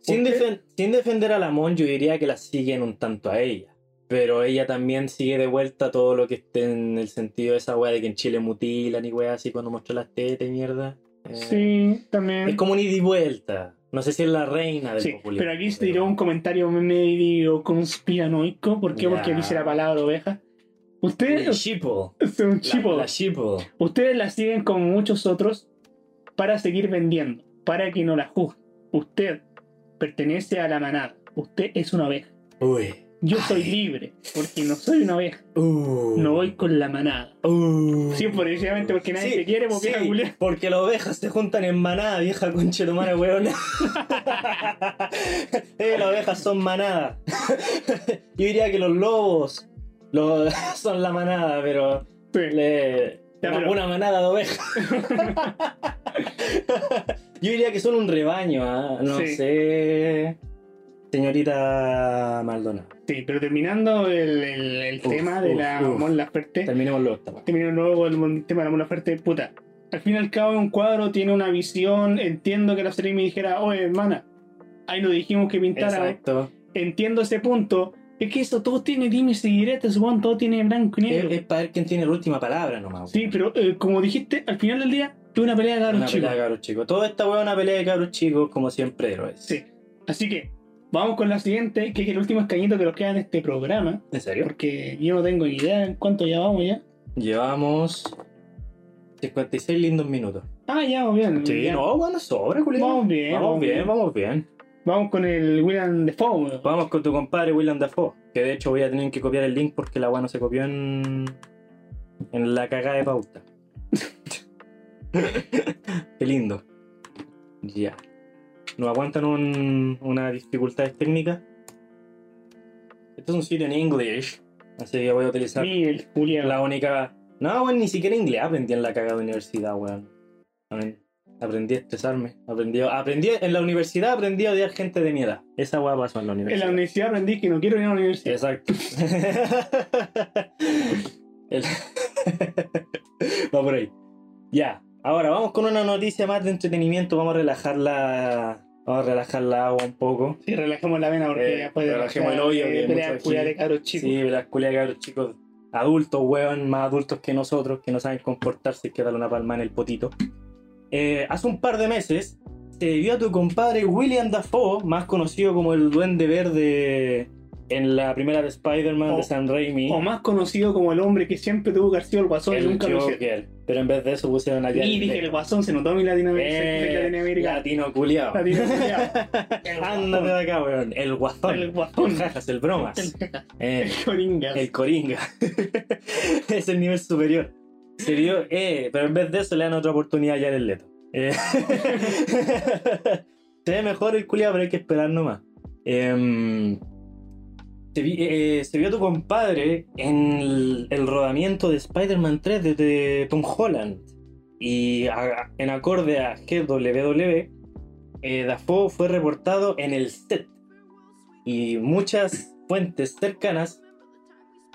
Sin, Usted- defen- sin defender a Lamont, yo diría que la siguen un tanto a ella. Pero ella también sigue de vuelta todo lo que esté en el sentido de esa weá de que en Chile mutilan y weá así cuando muestra las tetas y mierda. Eh, Sí, también. Es como un ida y vuelta. No sé si es la reina del Sí, populismo. pero aquí se tiró un comentario medio conspiranoico. ¿Por qué? Ya. Porque dice la palabra oveja. Ustedes La, sheeple. Ustedes la siguen como muchos otros para seguir vendiendo, para que no la juzguen. Usted pertenece a la manada. Usted es una oveja. Uy. Yo soy libre porque no soy una oveja. Uh. No voy con la manada. Uh. Sí, precisamente porque nadie Sí, te quiere, porque sí, porque las ovejas se juntan en manada, vieja concha de madre, weón. (laughs) eh, las ovejas son manada. (laughs) Yo diría que los lobos los- (laughs) son la manada, pero le- Ya, una, pero- una manada de ovejas. Yo diría que son un rebaño, ¿ah? no Sí. sé. Señorita Maldonado. Sí, pero terminando el, el- el Uf, tema de uf, la uf. Mon Laferte. Terminemos los esta terminó luego el tema de la mona fuerte, puta. Al fin y al cabo, un cuadro tiene una visión. Entiendo que la serie me dijera, oye, hermana, ahí lo dijimos que pintara. Exacto. Entiendo ese punto. Es que eso todo tiene dimes y diretes, weón, todo tiene blanco y Es, negro. es para ver quién tiene la última palabra nomás. Sí, pero eh, como dijiste, al final del día, tuve una pelea de cabros Una chicos. pelea de cabros chicos. Toda esta weá es una pelea de cabros chicos, como siempre héroes. Sí. Así que, vamos con la siguiente, que es el último escañito que nos queda en este programa. ¿En serio? Porque yo no tengo ni idea en cuánto ya vamos ya. Llevamos 56 lindos minutos. Ah, ya vamos bien. ya. no, bueno, sobra, culiao. Vamos bien, Vamos vamos bien, bien. vamos bien. Vamos con el William Defoe. weón. Vamos con tu compadre William Dafoe. Que de hecho voy a tener que copiar el link porque la weá no se copió en. en la cagada de pauta. Qué lindo. Ya. ¿Nos aguantan un, una dificultad técnica? Esto es un sitio en English. Así que voy a utilizar Miguel, Julián. la única. No, weón, ni siquiera inglés aprendí en la cagada de universidad, weón. Aprendí- a estresarme. Aprendí, aprendí en la universidad aprendí a odiar gente de mi edad. Esa weá pasó en la En universidad. la universidad aprendí que no quiero ir a la universidad. Exacto. (laughs) El- (laughs) Va por ahí. Ya. Ahora vamos con una noticia más de entretenimiento. Vamos a relajarla. Vamos a relajar la agua un poco. Sí, relajemos la vena porque Eh, después de relajemos el hoyo, de cabros chicos. Sí, las culias de cabros chicos adultos, weón, más adultos que nosotros, que no saben comportarse y que darle una palma en el potito. Eh, hace un par de meses se vio a tu compadre William Dafoe, más conocido como el Duende Verde en la primera de Spider-Man de San Raimi. O más conocido como el hombre que siempre tuvo que haber sido el guasón y nunca lo. Pero en vez de eso pusieron allá. Y dije el guasón, se notó mi Latinoamérica. Eh, Latinoamérica. latino culiao. Latinoamérica. (laughs) El Ándate de acá, weón. El guasón. El guasón. El jajas, el bromas. El, Eh, (laughs) el coringas. El Coringa. (laughs) es el nivel superior. Se vio, eh, pero en vez de eso le dan otra oportunidad ya el Leto. Eh, se ve mejor el culiado, pero hay que esperar nomás. Em, se, vi- eh, se vio tu compadre en el, rodamiento de Spider-Man 3 de, Tom Holland. Y a- en acorde a GWW, eh, Dafoe fue reportado en el set. Y muchas fuentes cercanas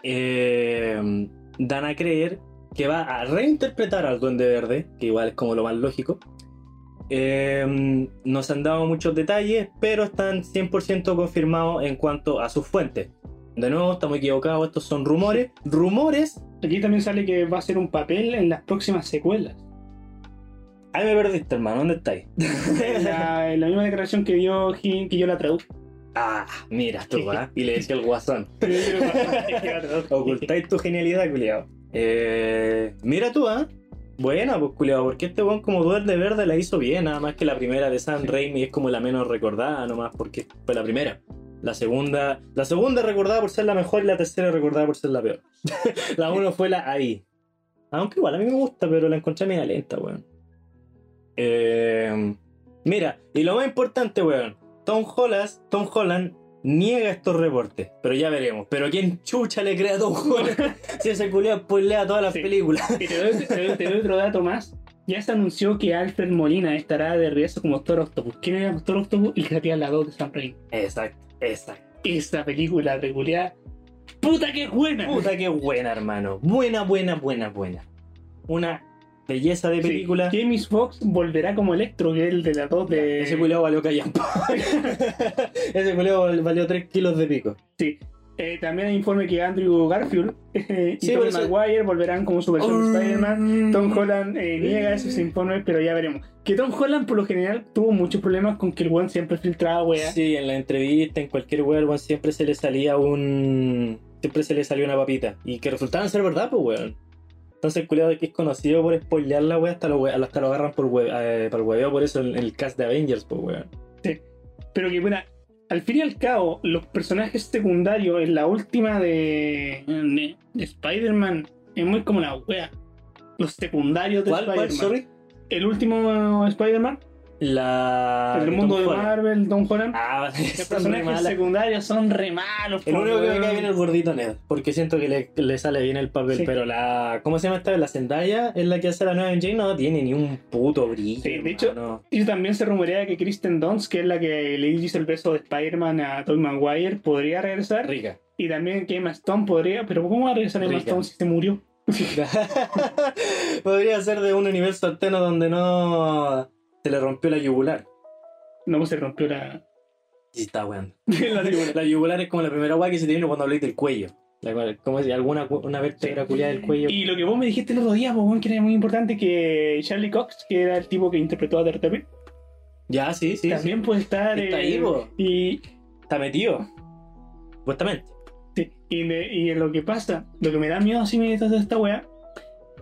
eh, dan a creer que va a reinterpretar al Duende Verde, que igual es como lo más lógico. Eh, no se han dado muchos detalles, pero están 100% confirmados en cuanto a sus fuentes. De nuevo, estamos equivocados, estos son rumores. Rumores. Aquí también sale que va a ser un papel en las próximas secuelas. Ahí me perdiste, hermano, ¿dónde estáis? En la, la misma declaración que dio que yo la traduje. ah, mira tú, ¿ah? Y le decía el guasón. (laughs) Ocultáis tu genialidad, culiao. Eh, mira tú, ¿ah? Buena, pues culiado, porque este weón como Duende Verde la hizo bien, nada más que la primera de Sam Raimi es como la menos recordada, nomás porque fue la primera. La segunda, la segunda recordada por ser la mejor y la tercera recordada por ser la peor. (laughs) la uno fue la ahí. Aunque igual a mí me gusta, pero la encontré media lenta, weón. Eh, mira, y lo más importante, weón, Tom Holland, Tom Holland niega estos reportes, pero ya veremos. Pero ¿quién chucha le crea a Tom Holland (laughs) si ese culiado spoilea todas las Sí. películas? Y te doy, te doy- te doy otro dato más. Ya se anunció que Alfred Molina estará de regreso como Doctor Octopus. ¿Quién era Doctor Octopus? Que hacía la 2 de Sam Raimi. Exacto, exacto. Esa película regular. ¡Puta que buena! Puta que buena, hermano. Buena, buena, buena, buena. Una belleza de Sí, película. James Fox volverá como Electro, que es el de la 2 de. Ese culiao valió callampa. (laughs) Ese culiao valió 3 kilos de pico. Eh, también hay informe que Andrew Garfield eh, (laughs) y Sí, eso- Maguire volverán como su versión de Spider-Man. Tom Holland eh, niega esos informes, pero ya veremos. Que Tom Holland, por lo general, tuvo muchos problemas con que el weón siempre filtraba, weá. Sí, en la entrevista, en cualquier weón, weón, siempre se le salía un. Siempre se le salía una papita. Y que resultaban ser verdad, pues weón. Entonces el culiado que es conocido por spoilear la wea hasta lo, hasta lo agarran por, we- eh, por el hueveo, por eso en el cast de Avengers, pues weón. Pero que, bueno, al fin y al cabo, los personajes secundarios en la última de, de, de Spider-Man es muy como la wea. Los secundarios de ¿Cuál, cuál, Spider-Man. sorry? El último Spider-man, La. el mundo Tom de Holland. Marvel, Tom Holland. Ah, (laughs) Los personajes secundarios son re malos. El único que me cae bien es el gordito Ned, porque siento que le, le sale bien el papel, Sí. pero la. ¿Cómo se llama esta? La Zendaya es la que hace la nueva MJ, no tiene ni un puto brillo. Sí, de hecho-. Y también se rumorea que Kristen Dunst, que es la que le hizo el beso de Spider-Man a Tobey Maguire, podría regresar. rica. Y también que Emma Stone podría. Pero ¿cómo va a regresar Emma. Stone si se murió? (laughs) (laughs) Podría ser de un universo alterno donde no se le rompió la yugular. No, pues se rompió la. Y está weón. (laughs) la yugular. La yugular es como la primera weá que se tiene cuando habléis del cuello. ¿Cómo se alguna una vértebra culiada del cuello? Y lo que vos me dijiste el otro día, pues, que era muy importante, que Charlie Cox, que era el tipo que interpretó a Daredevil, Ya, sí, sí. también puede estar. Está eh, ahí, y, Está metido. Supuestamente. sí, y, me- y lo que pasa, lo que me da miedo así me de esta wea.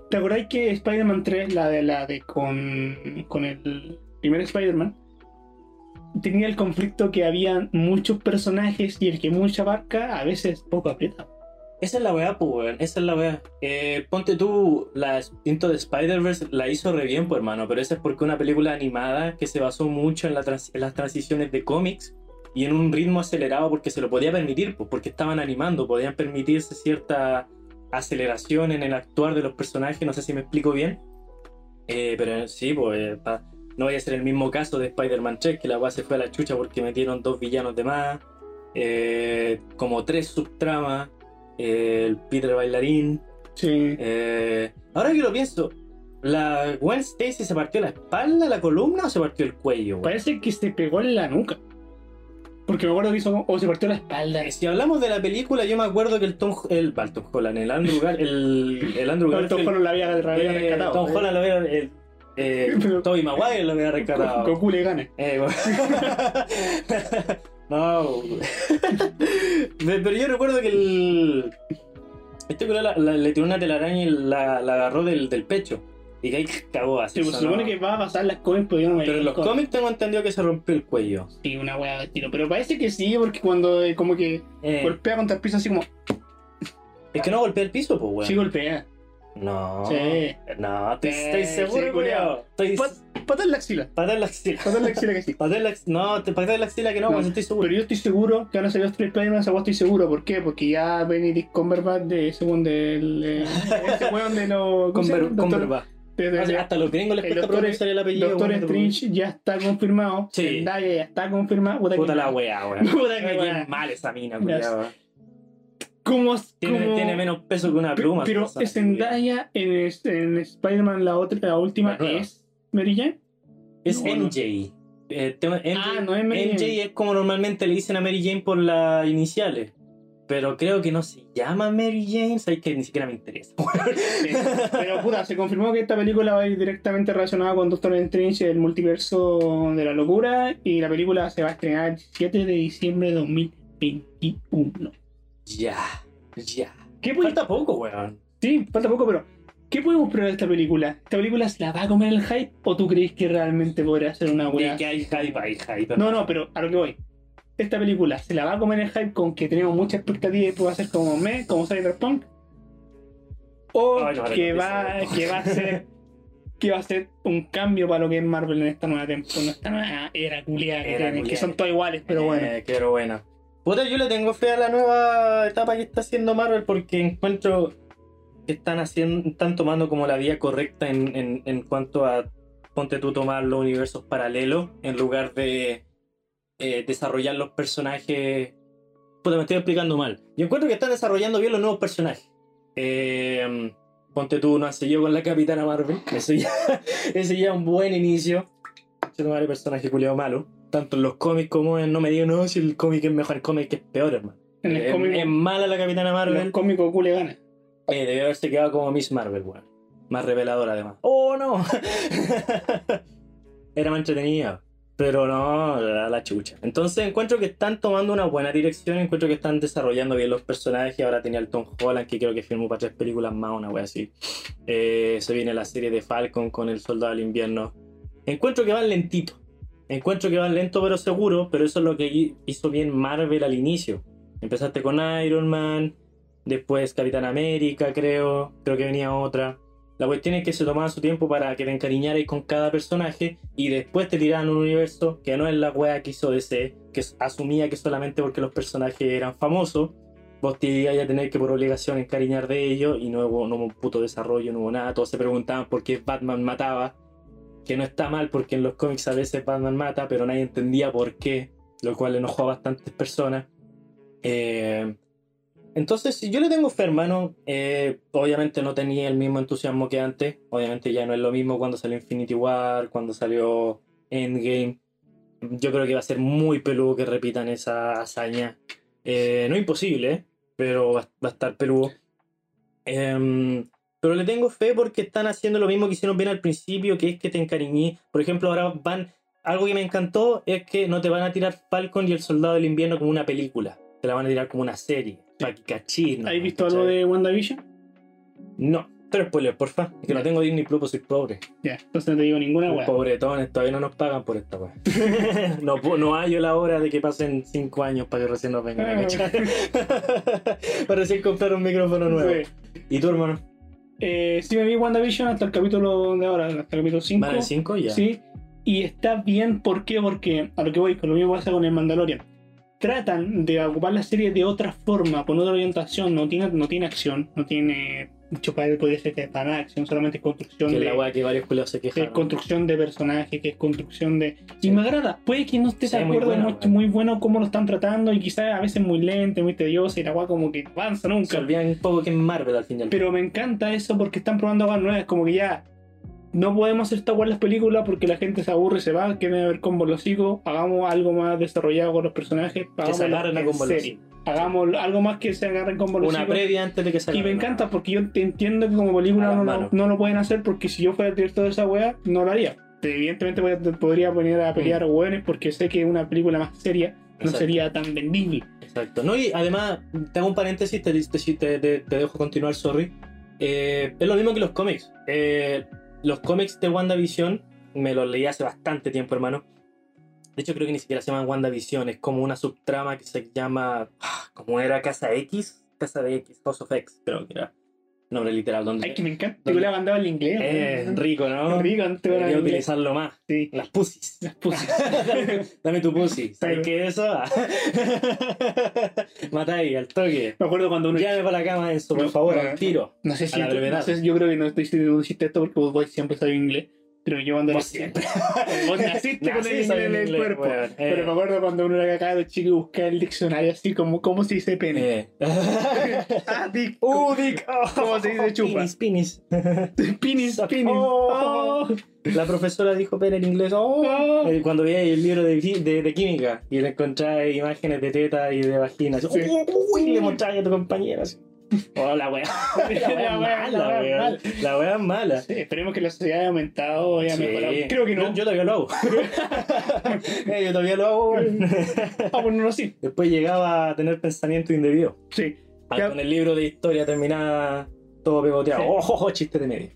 ¿Te acordáis que Spider-Man 3, la de la de con, con el primer Spider-Man, tenía el conflicto que había muchos personajes y el que mucha abarca a veces poco aprieta? Esa es la weá, pues, weón. Esa es la weá. Eh, ponte tú, la Into de Spider-Verse la hizo re bien, pues, hermano. Pero esa es porque una película animada que se basó mucho en, en las transiciones de cómics y en un ritmo acelerado porque se lo podía permitir, pues, porque estaban animando, podían permitirse cierta aceleración en el actuar de los personajes. No sé si me explico bien. Eh, pero sí, pues, eh, pa- no vaya a ser el mismo caso de Spider-Man 3, que la weá se fue a la chucha porque metieron dos villanos de más, eh, como tres subtramas eh, el Peter Bailarín. Sí. ahora que lo pienso, ¿la Gwen Stacy se partió la espalda, la columna o se partió el cuello? güey? Parece que se pegó en la nuca. Porque me acuerdo que hizo. O se partió la espalda. Eh, Si hablamos de la película, yo me acuerdo que el Tom, el, el Tom Holland, el Andrew, Gar- el, el Andrew Tom Garfield, Holland la había, eh, rescatado. Tom ¿eh? Holland lo había, el, eh, Pero- Tobey Maguire lo había rescatado. Goku le gana. Eh, (laughs) no. Pe- Pero yo recuerdo que el. Este culo la- la- le tiró una telaraña y la, la agarró del, del pecho. Y que ahí cagó así. Sí, pues se supone que va a pasar las cómics, pero yo no me Pero en los cómics tengo entendido que se rompió el cuello. Sí, una wea de tiro. Pero parece que sí, porque cuando eh, como que Eh, golpea contra el piso así como. es que no golpea el piso, pues, weón. Sí, golpea. No. Sí. No, estoy, Sí, estoy seguro, sí, culiao. Estoy. En la axila. Patada en la axila. Pata en la axila que sí. Patada en la axila. No, te patada en la axila que no, No, pues estoy seguro. Pero yo estoy seguro que van a salir los tres Spider-Man, esa estoy seguro. ¿Por qué? Porque ya Benedict Cumberbatch de ese weón del. eh, (laughs) ese weón de los. ¿cómo se llama? Con, Doctor- Cumberbatch. O sea, hasta los gringos les cuesta pronunciar el apellido. Doctor. Strange ya está confirmado. Sí. Zendaya ya está confirmado. Puta, la wea, weón. (laughs) Puta que mal esa mina, Ya culiao. ¿Cómo, Tiene, tiene menos peso que una pluma. pero Zendaya en, este- en Spider-Man, la otra, la última, La es Mary Jane. Es No, no. MJ. Eh, MJ. Ah, no es Mary MJ Jane. es como normalmente le dicen a Mary Jane por las iniciales. Pero creo que no se llama Mary Jane. Sabes que ni siquiera me interesa. (laughs) Sí. Pero puta, se confirmó que esta película va a ir directamente relacionada con Doctor Strange, el multiverso de la locura. Y la película se va a estrenar el 7 de diciembre de 2021. ya, ya. ¿Qué? Falta poco, weón. Sí, falta poco, pero ¿Qué podemos esperar de esta película? ¿Esta película se la va a comer el hype o tú crees que realmente podrá ser una De weá? que hay hype, hay hype. No, no, pero a lo que voy. Esta película se la va a comer el hype con que tenemos mucha expectativa y puede ser como me, como Cyberpunk. O Ay, no, que, va, que va a ser que va a ser un cambio para lo que es Marvel en esta nueva temporada, esta nueva era culiada que tienen, que son todas iguales, pero bueno. Eh, pero bueno. Puta, yo le tengo fe a la nueva etapa que está haciendo Marvel porque encuentro que están haciendo, están tomando como la vía correcta en, en, en cuanto a ponte tú tomar los universos paralelos en lugar de eh, desarrollar los personajes. Puta, me estoy explicando mal. Yo encuentro que están desarrollando bien los nuevos personajes. Eh, ponte tú, no has seguido con la Capitana Marvel. (laughs) Eso ya, ese ya es un buen inicio. Che, tu madre, personaje culiado malo. Tanto en los cómics como en No me digas no, si el cómic es mejor, el cómic es peor, hermano. En el Es, cómic, es mala la Capitana en Marvel. el cómic Goku le gana. Eh, debió haberse quedado como Miss Marvel, weón. Más reveladora, además. ¡Oh, no! (laughs) Era más entretenida. Pero no, la, chucha. Entonces encuentro que están tomando una buena dirección. Encuentro que están desarrollando bien los personajes. Ahora tenía el Tom Holland, que creo que filmó para tres películas más, una wea así. Eh, se viene la serie de Falcon con el Soldado del Invierno. Encuentro que van lentito. Encuentro que van lento pero seguro. Pero eso es lo que hi- hizo bien Marvel al inicio. Empezaste con Iron Man. Después Capitán América, creo. Creo que venía otra. La cuestión es que se tomaban su tiempo para que te encariñaras con cada personaje y después te tiraban un universo que no es la wea que hizo DC, que asumía que solamente porque los personajes eran famosos, vos te ibas a tener que por obligación encariñar de ellos y no hubo, no hubo un puto desarrollo, no hubo nada. Todos se preguntaban por qué Batman mataba, que no está mal porque en los cómics a veces Batman mata, pero nadie entendía por qué, lo cual enojó a bastantes personas. Eh, entonces, yo le tengo fe, hermano, eh, obviamente no tenía el mismo entusiasmo que antes. Obviamente ya no es lo mismo cuando salió Infinity War, cuando salió Endgame. Yo creo que va a ser muy peludo que repitan esa hazaña. Eh, no imposible, ¿eh? pero va, va a estar peludo. Em, pero le tengo fe porque están haciendo lo mismo que hicieron bien al principio, que es que te encariñé. Por ejemplo, ahora van... Algo que me encantó es que no te van a tirar Falcon y el Soldado del Invierno como una película. Te la van a tirar como una serie. ¿No? ¿Has visto algo de WandaVision? No, pero spoiler, porfa. Es que no tengo Disney Plus, pues soy pobre. Ya, entonces no te digo ninguna weá. Pobretones, todavía no nos pagan por esta weá. (laughs) no, no hay la hora de que pasen 5 años para que recién nos vengan a cachar. (laughs) para recién comprar un micrófono nuevo. Sí. ¿Y tu hermano? Eh, sí me vi WandaVision hasta el capítulo de ahora, hasta el capítulo 5. ¿Van el 5 ya? Sí, y está bien, ¿por qué? Porque a lo que voy, con lo mismo pasa con el Mandalorian. Tratan de ocupar la serie de otra forma, con otra orientación, no tiene, no tiene acción, no tiene mucho para podría ser que para nada acción, solamente es construcción Que de, la que varios culiados se que quejan. construcción de personaje, que es construcción de. Y me agrada, puede que no estés Sí, de acuerdo, muy, weón. muy bueno cómo lo están tratando, y quizás a veces muy lento, muy tedioso, y la weá como que avanza Se nunca. olvidan un poco que es Marvel al final. Pero me encanta eso porque están probando cosas nuevas, como que ya no podemos hacer Star Wars las películas porque la gente se aburre, se va, quiere ver combos los hocico, hagamos algo más desarrollado con los personajes, que se agarren a en serie. Hagamos algo más que se agarren con los Una previa antes de que salga. Y me encanta porque yo te entiendo que como película no, no lo pueden hacer porque si yo fuera el director de esa weá, no lo haría. Evidentemente podría poner a pelear hueones porque sé que una película más seria no Mm. Exacto. sería tan vendible. Exacto. No, y además, tengo un paréntesis, te, te, te- te- te dejo continuar, sorry. Eh, es lo mismo que los cómics. Eh, los cómics de WandaVision me los leí hace bastante tiempo, hermano. De hecho, creo que ni siquiera se llaman WandaVision, es como una subtrama que se llama. ah, ¿Cómo era? Casa X. Casa de X, House of X, creo que era. Nombre literal, donde. Ay, que me encanta. Te la mandaba en inglés. Eh, rico, ¿no? Rico, no a Debería inglés. utilizarlo más. Sí. Las pussies. Las puse. (laughs) dame, dame tu pussy. ¿Sabes qué es eso? (laughs) Mata ahí, al toque. Me acuerdo cuando uno. Llame para la cama eso, por No, favor, no, al tiro. No sé a si. la brevedad. no sé yo creo que no estoy diciendo esto porque vos, vos siempre sabes inglés. Pero yo cuando Vos siempre. (laughs) Vos naciste con el Nací inglés en el inglés, cuerpo. Eh, Pero me acuerdo cuando uno era cagado chico y buscaba el diccionario así como cómo se dice pene. eh. (laughs) Ah, dick. ¡Uh, Dick! Oh, ¿Cómo se dice chupa? Pinis, pinis. (laughs) Pinis, pinis. Oh. Oh. La profesora dijo pene en inglés. Oh. Oh. Eh, Cuando veía el libro de, fi- de, de química y le encontraba imágenes de teta y de vagina. así, Sí. Uy, le mostraba a tu compañera. así. Oh, la wea. (laughs) La wea la mala, wea mala. La wea es mala. Sí, esperemos que la sociedad haya aumentado, haya Sí. mejorado. Creo que no. Yo, yo todavía lo hago. (laughs) (laughs) Eh, yo todavía lo hago, weón. Ah, bueno, no, sí. Después llegaba a tener pensamiento indebido. Sí. Ah. Con el libro de historia terminaba todo pegoteado. Sí. Oh, oh, oh, chiste de media.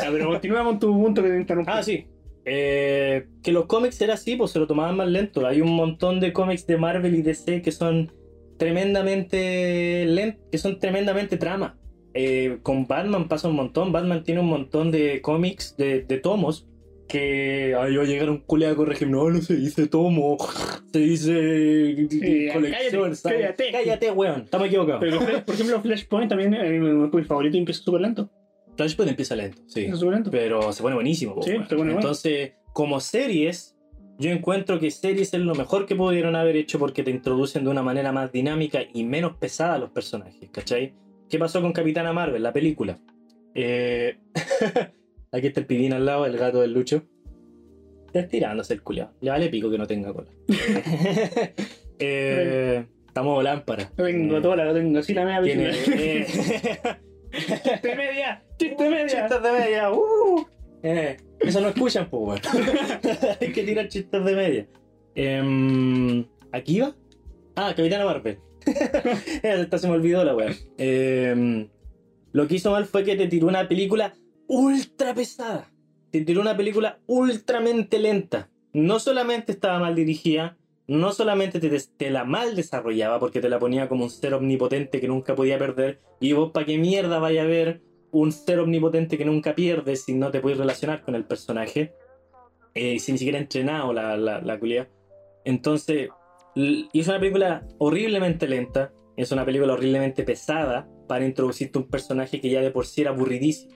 Ah, pero continúa con tu punto que te interrumpí. Ah, sí. Eh, que los cómics era así, pues se lo tomaban más lento. Hay un montón de cómics de Marvel y DC que son tremendamente lentos, que son tremendamente trama. Eh, con Batman pasa un montón. Batman tiene un montón de cómics, de, de tomos, que ahí va a llegar un culeado a corregirme. No, no se dice tomo, (laughs) se dice Eh, colección. cállate, cállate. cállate, weón. Estamos equivocados. Pero, por ejemplo, Flashpoint también, eh, mi favorito, empieza súper lento. Flashpoint empieza lento, sí. Empieza lento. pero se pone buenísimo. Sí, weón. se pone bueno. Entonces, como series, yo encuentro que series es lo mejor que pudieron haber hecho porque te introducen de una manera más dinámica y menos pesada a los personajes, ¿cachai? ¿Qué pasó con Capitana Marvel, la película? Eh... (laughs) Aquí está el pibín al lado, el gato del Lucho. Está estirándose el culiao. Le vale pico que no tenga cola. (laughs) eh... Estamos lámpara. Tengo toda la tengo así la media Tiene... eh, (laughs) Chiste media, chiste media. Chistes de media, uh. Eh, eso no escuchan, pues. (laughs) Hay que tirar chistes de media. Em, ¿Aquí va? Ah, Capitana Marvel. (laughs) Esta se me olvidó la weón. Em, lo que hizo mal fue que te tiró una película ultra pesada. Te tiró una película ultramente lenta. No solamente estaba mal dirigida, no solamente te, te la mal desarrollaba porque te la ponía como un ser omnipotente que nunca podía perder. Y vos, ¿para qué mierda vaya a ver un ser omnipotente que nunca pierde si no te puedes relacionar con el personaje? Eh, si ni siquiera entrenado la, la, la culia. Entonces, es una película horriblemente lenta. Es una película horriblemente pesada para introducirte un personaje que ya de por sí era aburridísimo.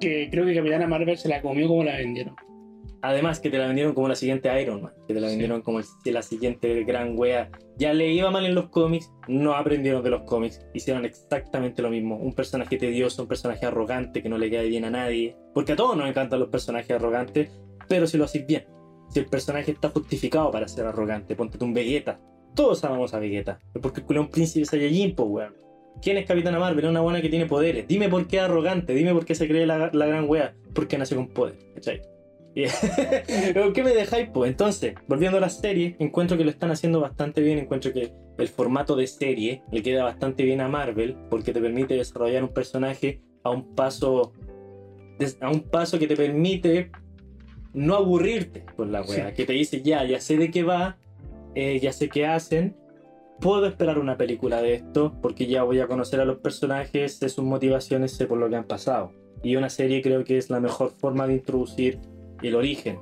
Que creo que Capitana Marvel se la comió como la vendieron. Además que te la vendieron como la siguiente Iron Man, que te la Sí. vendieron como el- la siguiente gran wea. Ya le iba mal en los cómics, no aprendieron de los cómics, hicieron exactamente lo mismo. Un personaje tedioso, un personaje arrogante que no le cae bien a nadie. Porque a todos nos encantan los personajes arrogantes, pero si lo haces bien. Si el personaje está justificado para ser arrogante, ponte tú un Vegeta. Todos amamos a Vegeta. Porque es un príncipe Saiyajin, pues weón. ¿Quién es Capitana Marvel? Una buena que tiene poderes. Dime por qué es arrogante, dime por qué se cree la, la gran wea. Porque nace con poder, ¿cachai? (laughs) ¿Qué me dejáis? Pues entonces, volviendo a la serie, encuentro que lo están haciendo bastante bien. Encuentro que el formato de serie le queda bastante bien a Marvel porque te permite desarrollar un personaje a un paso a un paso que te permite no aburrirte con la wea. Sí. Que te dice, ya, ya sé de qué va, eh, ya sé qué hacen. Puedo esperar una película de esto porque ya voy a conocer a los personajes, sé sus motivaciones, sé por lo que han pasado. Y una serie creo que es la mejor forma de introducir el origen.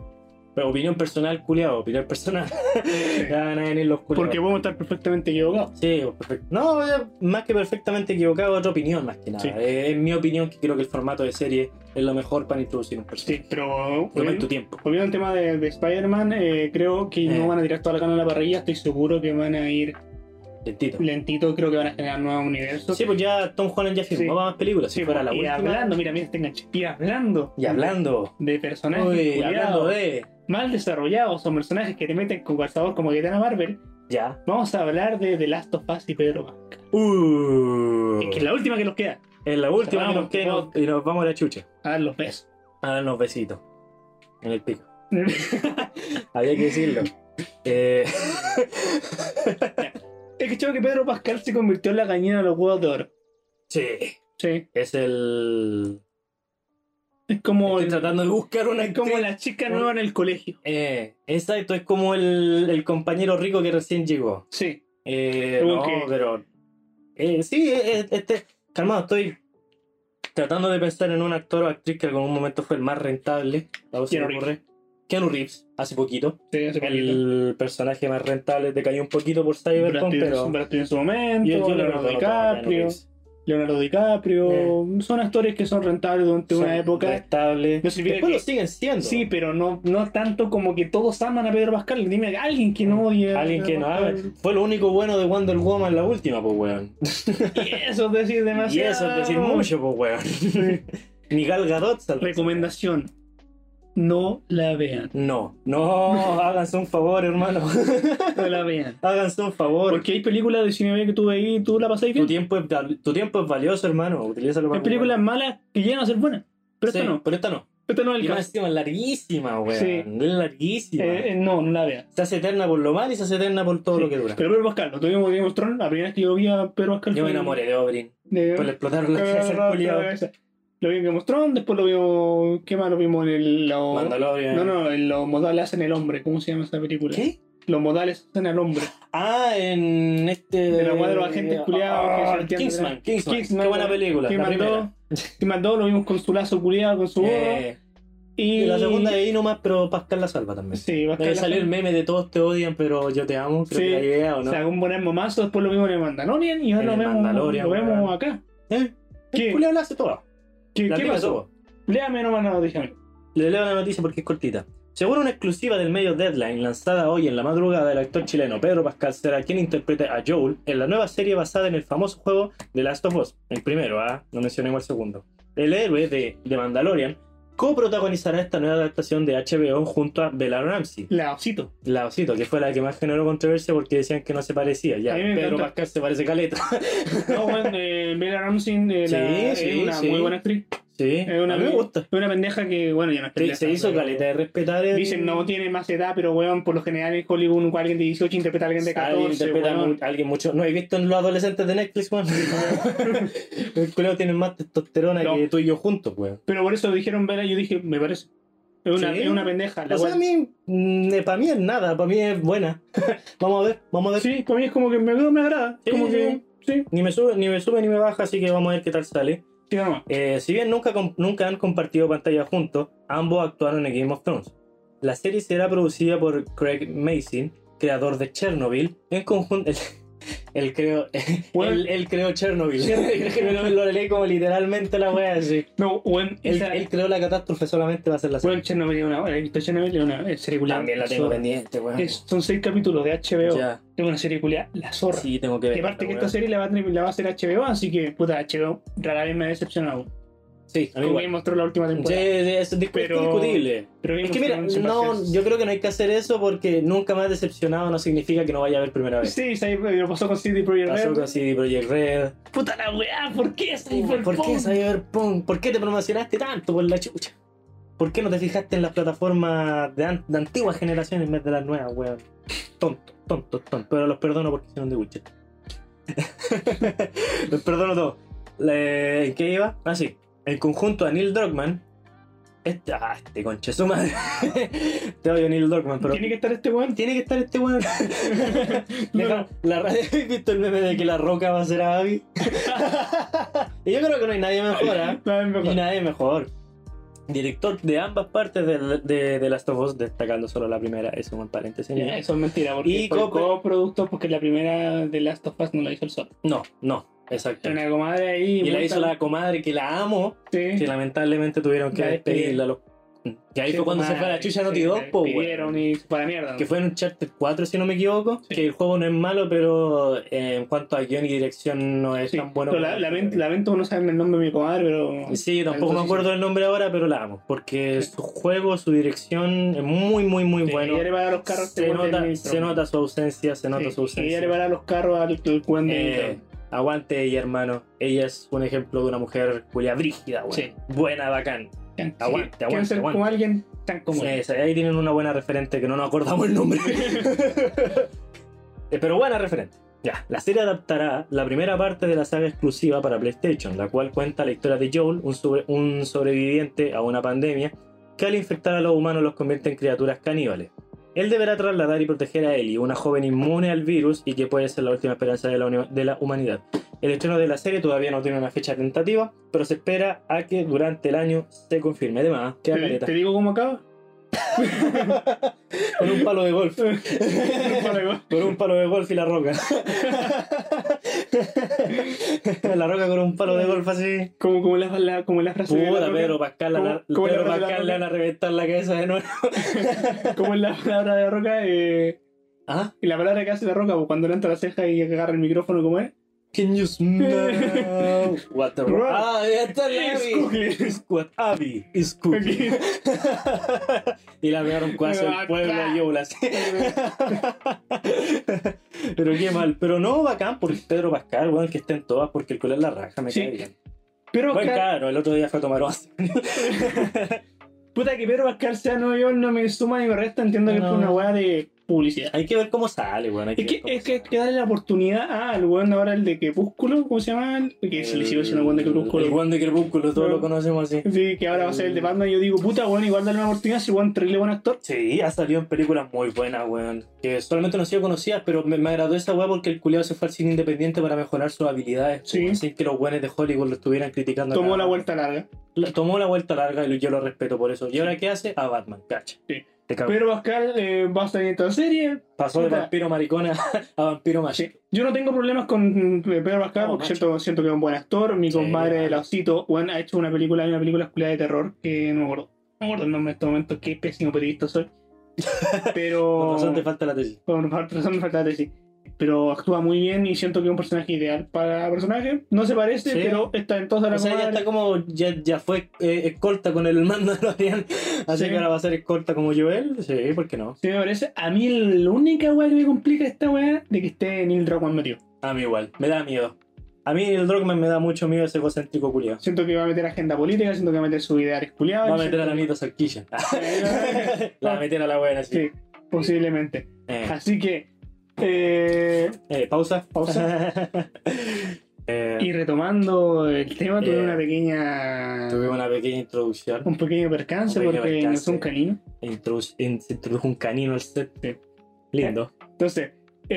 Pero opinión personal, culiado, opinión personal. (laughs) ya venir los culiados. Porque podemos estar perfectamente equivocados. Sí, pues, perfecto. No, eh, más que perfectamente equivocado, otra opinión más que nada. Sí. Eh, es mi opinión que creo que el formato de serie es lo mejor para introducir un Sí, personaje. pero Toma tu tiempo. volviendo al tema de, de Spider-Man, eh, creo que Eh. no van a tirar toda la carne a la parrilla. Estoy seguro que van a ir Lentito. lentito. Creo que van a generar nuevos universos. Sí, pues ya Tom Holland ya firmó Sí. más películas. Si Sí, fuera la y última. hablando, mira, mira, tengan y hablando. Y hablando. de personajes Uy, hablando de. mal desarrollados o personajes que te meten con calzador como Capitana Marvel. Ya. Vamos a hablar de The Last of Us y Pedro Pascal. Uh, Es que es la última que nos queda. es la última que nos queda y nos- vamos a la chucha. A dar los besos. A darnos besitos. En el pico. (laughs) Había que decirlo. Eh, (laughs) Es que creo que Pedro Pascal se convirtió en la cañera de los huevos de oro. sí. Sí. Es el. Es como, Estoy tratando de buscar una es como la chica nueva en el colegio. Eh, exacto, es como el, el compañero rico que recién llegó. Sí. Eh, no, que- pero. eh, sí, eh, este. Calmado, estoy tratando de pensar en un actor o actriz que en algún momento fue el más rentable. A Keanu me ocurre. Keanu Reeves, hace poquito. Sí, hace poquito. El personaje más rentable decayó un poquito por Cyberpunk, pero. Brad en su momento, yo Leonardo DiCaprio. Leonardo DiCaprio, son actores que son rentables durante Son una época. rentables. No Después que- lo siguen siendo. Sí, pero no, no tanto como que todos aman a Pedro Pascal. Dime alguien que no odie Alguien que no. Fue lo único bueno de Wonder Woman la última, pues, weón. Y eso es decir (laughs) Y demasiado. eso es decir mucho, pues, weón. (laughs) Ni Gal Gadot. Recomendación. No la vean. No, no, háganse un favor, hermano. (laughs) No la vean. háganse un favor. Porque hay películas de cine que tú veis y tú la pasáis tu bien. tiempo, es, tu tiempo es valioso, hermano. Utilízalo para Hay películas malas que llegan a ser buenas. Pero Sí, esta no. pero esta no. Esta no es Y el más caso. encima es larguísima, weón. Sí. Es larguísima. Eh, eh, no, no la vean. Se hace eterna por lo mal y se hace eterna por todo Sí, lo que dura. Pero Pedro Pascal, lo tuvimos of Thrones. La primera vez que yo vi a Pedro Pascal. Yo me enamoré de Obrin. De- le explotaron la cabeza Lo culiao. vi en Game of Thrones, después lo vimos. ¿Qué más lo vimos en el. lo- Mandalorian. no, no, en los modales hacen el hombre. ¿Cómo se llama esa película? ¿Qué? Los modales hacen al hombre. Ah, en este. De la weá de los agentes culiados que se Ah, Kingsman. Kingsman. Kingsman, Qué buena película. ¿Qué la mandó? primera. Y mandó, lo vimos con su lazo culiado, con su. Eh, y... y la segunda de ahí nomás, pero Pascal la salva también. Sí, Ahí estar salió el meme de todos te odian, pero yo te amo. Creo Sí. que la idea, ¿o no? O sea, un buen momazo, después lo vimos en el Mandalorian y ahora lo el vemos, lo vemos acá. ¿Eh? ¿Qué? El hace todo. ¿Qué, qué pasó? Léame nomás la noticia. Le leo la noticia porque es cortita. Según una exclusiva del medio Deadline lanzada hoy en la madrugada, el actor chileno Pedro Pascal será quien interprete a Joel en la nueva serie basada en el famoso juego The Last of Us. El primero, ¿ah? No mencionemos el segundo. El héroe de, de Mandalorian coprotagonizará esta nueva adaptación de HBO junto a Bella Ramsey. La osito. La Osito, que fue la que más generó controversia porque decían que no se parecía. Ya, Pedro encanta. Pascal se parece caleta. No, bueno, eh, Bella Ramsey eh, (laughs) Sí, la- sí, es una sí. muy buena actriz. Sí, Es una, a mí me gusta. Es una pendeja que, bueno, ya no es pendeja, se hizo pero- caleta de respetar el... Dicen no tiene más edad, pero weón, por lo general en Hollywood alguien de 18 interpreta a alguien de 14. Alguien interpreta weón. mu- alguien mucho. No he visto en los adolescentes de Netflix, weón. (laughs) el culeo tiene más testosterona No. que tú y yo juntos, weón. Pero por eso dijeron y yo dije, me parece. Es una, Sí. es una pendeja. La O sea, a mí, para mí es nada, para mí es buena. (laughs) vamos a ver, vamos a ver. Sí, para mí es como que me, me agrada. Sí, como sí. que, sí, Ni me sube, ni me sube ni me baja, así que vamos a ver qué tal sale. Eh, si bien nunca, nunca han compartido pantalla juntos, ambos actuaron en Game of Thrones. La serie será producida por Craig Mason, creador de Chernobyl, en conjunto. (laughs) Él, creó, (laughs) Bueno. él, él creó Chernobyl. (laughs) lo leí como literalmente la wea así. No, Él, esa- él creó la catástrofe solamente va a ser la serie. weón, Chernobyl es una. He visto Chernobyl es una serie culiada. También la tengo pendiente, weón. Son seis capítulos de HBO. Ya, Es una serie culiada, la zorra. sí, tengo que Y ver. aparte que esta serie la va, a, la va a hacer HBO, así que, puta, HBO rara vez me ha decepcionado. Sí, a mí Como igual. Thrones la última Sí, temporada. es discu- Pero- discutible. Pero Es que mira, no, yo creo que no hay que hacer eso porque nunca más decepcionado no significa que no vaya a haber primera vez. Sí, sí, lo pasó con CD Projekt Pasó Red. con CD Projekt Red. Puta la weá, ¿por qué Cyberpunk? ¿Por qué Cyberpunk? ¿Por qué te promocionaste tanto por la chucha? ¿Por qué no te fijaste en las plataformas de, an- de antiguas generaciones en vez de las nuevas, weón? Tonto, tonto, tonto. Pero los perdono porque hicieron de Witcher. (laughs) los perdono todos. Le- ¿En qué iba? Ah, sí. En conjunto a Neil Druckmann. Este, ah, este conche su madre. (laughs) Te odio Neil Druckmann, pero. Tiene que estar este weón. Tiene que estar este weón. (laughs) (laughs) No, la, ¿Has visto el meme de que la roca va a ser a Abby? y yo creo que no hay nadie mejor, no, es mejor. Y nadie mejor. Director de ambas partes de, de, de Last of Us, destacando solo la primera, eso un paréntesis. Ya, eso es mentira, porque Y co- coproductor porque la primera de Last of Us no la hizo el sol. No, no, exacto. Una comadre ahí. Y la hizo la comadre que la amo, Sí. que lamentablemente tuvieron que La despedirla. los- Que ahí Sí, fue cuando se fue a la chucha Naughty Dog, y se fue a la mierda. Que fue en Uncharted 4, si no me equivoco. Que el juego no es malo, pero eh, en cuanto a guion y dirección no es tan bueno. pero como la- el lamento, lamento no saber el nombre de mi comadre, pero. Sí, tampoco me acuerdo del nombre ahora, pero la amo. Porque su juego, su dirección es muy, muy, muy bueno. ella le para los carros Se nota, se nota su ausencia, se nota su y ausencia. ella le para los carros al al aguante ella, hermano. Ella es un ejemplo de una mujer culia brígida. Sí. Buena, bacán. Que aguante, aguante, aguante. como alguien tan como. Sí, sí, ahí tienen una buena referente que no nos acordamos el nombre. (laughs) Eh, Pero buena referente. Ya, la serie adaptará la primera parte de la saga exclusiva para PlayStation, la cual cuenta la historia de Joel, un, sobre- un sobreviviente a una pandemia que al infectar a los humanos los convierte en criaturas caníbales. Él deberá trasladar y proteger a Ellie, una joven inmune al virus y que puede ser la última esperanza de la, de la humanidad. El estreno de la serie todavía no tiene una fecha tentativa, pero se espera a que durante el año se confirme. Además, queda ¿Te, te digo cómo acaba? (laughs) Con un palo de golf. (laughs) (laughs) Con un palo de golf y la roca. la roca con un palo de golf así. como, como, la, la- como la frase de la roca. Pedro Pascal, ¿Cómo- la, Pedro la Pascal le van a reventar la cabeza de nuevo. Como es la palabra de la roca, eh, ¿Ah? y la palabra que hace la roca, pues, cuando levanta la ceja y agarra el micrófono, ¿cómo es? Can you smell (laughs) what the. Ah, está. Is what Abby is (laughs) cooking. y la pegaron cuazo el pueblo a Yola. (laughs) Pero qué mal. Pero no, bacán por Pedro Pascal, weón, que estén todas porque el color la raja me Sí. cae bien. Pero Buen Oscar, caro, el otro día fue a tomar once. puta que Pedro Pascal sea Nueva York no me suma ni me resta, entiendo que fue una weá de publicidad. Hay que ver cómo sale, weón. hay Es que, es que hay que darle la oportunidad ah, al weón ahora el de Crepúsculo, ¿cómo se llama? Que se le sigue siendo weón de Crepúsculo. El weón de Crepúsculo, todos lo conocemos así. Sí, que ahora va a ser el de Batman. Yo digo, puta, weón, igual darle una oportunidad si weón terrible buen actor. Sí, ha salido en películas muy buenas, weón. Que solamente no sido conocidas, pero me, me agradó esa weá porque el culiado se fue al cine independiente para mejorar sus habilidades. Sí. weón, Sin que los weones de Hollywood lo estuvieran criticando. Tomó la vuelta larga. La- tomó la vuelta larga y yo lo respeto por eso. ¿Y ahora qué hace? A Batman, cacha. Sí. Pedro Pascal eh, va a estar en esta serie. Pasó de puta. vampiro maricona (laughs) a vampiro macho. Sí. Yo no tengo problemas con eh, Pedro Pascal No, porque macho. siento, siento que es un buen actor. Mi Sí, compadre el Osito, weón, ha hecho una película, hay una película escuela de terror que no me acuerdo. No me acuerdo el nombre en este momento, qué pésimo periodista soy. (laughs) Pero. Con razón te falta la tesis. Por razón me falta decir. Pero actúa muy bien y siento que es un personaje ideal para personaje. No se parece, Sí. pero está en todas O las sea, ya está como. Ya, ya fue eh, escolta con el mando de Lorian. Así Sí. que ahora va a ser escolta como Joel. Sí, ¿por qué no? Sí, me parece. A mí la única weá que me complica esta weá de que esté Neil Druckmann metido. A mí igual. Me da miedo. A mí el Drogman me da mucho miedo ese egocéntrico culiado. Siento que va a meter agenda política, siento que va a meter sus ideales culiados. Va a meter a la Anita Sarkisian. (laughs) la va a meter a la buena, sí. Sí, posiblemente. Eh, Así que. Eh, eh, pausa. Pausa. Eh, y retomando el tema, tuve una pequeña. tuve una pequeña introducción. Un pequeño percance Un pequeño porque no percance. son caninos. Introdu- in- se introdujo un canino al set. Sí. Lindo. Entonces,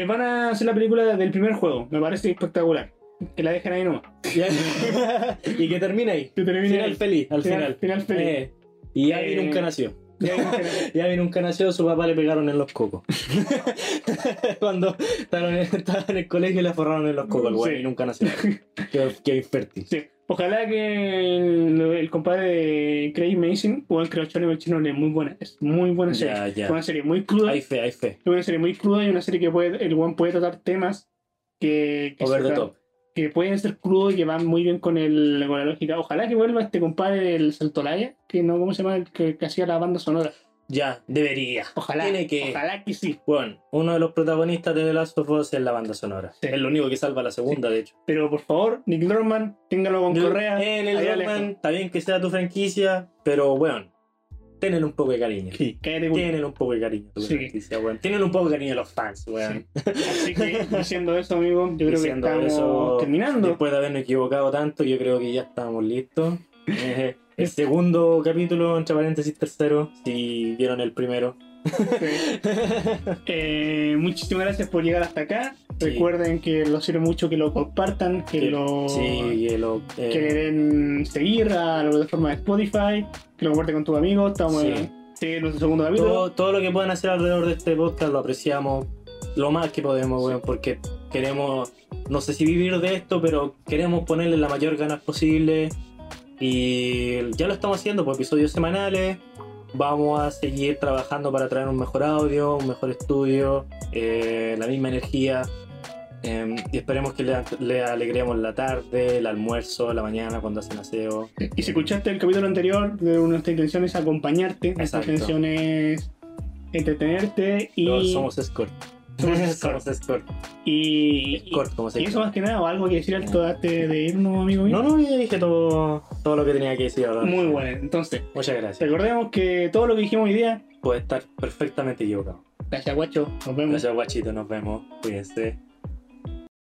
van a hacer la película del primer juego. Me parece espectacular. Que la dejen ahí nomás. (laughs) y que termine ahí. Que termine Final ahí. feliz, al Final- final. final feliz. Y Eh, nunca nació. Ya, ya, ya. Ya vi nunca nació, su papá le pegaron en los cocos. (laughs) Cuando estaban en, estaba en el colegio le forraron en los cocos al güey Sí. y nunca nació. Qué, qué infértil. Sí. Ojalá que el, el compadre de Craig Mason, o el creador de chino, es muy buena. Es muy buena serie. Ya, ya. Es una serie muy cruda. Hay fe, hay fe. Es una serie muy cruda y una serie que puede, el one puede tratar temas que, que, Over the top. Que pueden ser crudos y que van muy bien con, el, con la lógica. Ojalá que vuelva este compadre del Saltolaya, que no, ¿cómo se llama? El que, que hacía la banda sonora. Ya, debería. Ojalá, Tiene que. ojalá que sí. Bueno, uno de los protagonistas de The Last of Us es la banda sonora. Sí. Es lo único que salva la segunda, de hecho. Pero por favor, Nick Norman, téngalo con correa. En el lejos. está bien que sea tu franquicia, pero bueno, tenle un poco de cariño. Sí, cállate, güey. Tienen un poco de cariño Sí. Tienen un poco de cariño los fans, weón. Así que, (laughs) diciendo eso, amigo, yo creo que estamos eso, terminando. Después de habernos equivocado tanto, yo creo que ya estamos listos. Eh, el segundo capítulo, entre paréntesis tercero, si vieron el primero. Sí. Eh, muchísimas gracias por llegar hasta acá. Sí. Recuerden que lo sirve mucho que lo compartan, que, Que- lo Sí, que lo. eh, que le den seguir a la plataforma de Spotify, que lo comparten con tus amigos. Estamos Sí. en nuestro segundo capítulo. todo, todo lo que puedan hacer alrededor de este podcast lo apreciamos lo más que podemos, weón, porque queremos, no sé si vivir de esto, pero queremos ponerle la mayor ganas posible. Y ya lo estamos haciendo por episodios semanales. Vamos a seguir trabajando para traer un mejor audio, un mejor estudio, eh, la misma energía. eh, y esperemos que le, le alegremos la tarde, el almuerzo, la mañana cuando hacen aseo. Y si escuchaste el capítulo anterior, de nuestra intención es acompañarte, nuestra intención es entretenerte y, Todos somos escort. Y, Escort, como se y dice. eso más que nada, o algo que decir al todo antes de irnos, amigo mío. No, no, ya dije todo, todo lo que tenía que decir ahora. Muy bueno. Entonces, Muchas gracias. recordemos que todo lo que dijimos hoy día, Puede estar perfectamente equivocado. gracias guacho, nos vemos. Gracias, guachito. Nos vemos. Cuídense.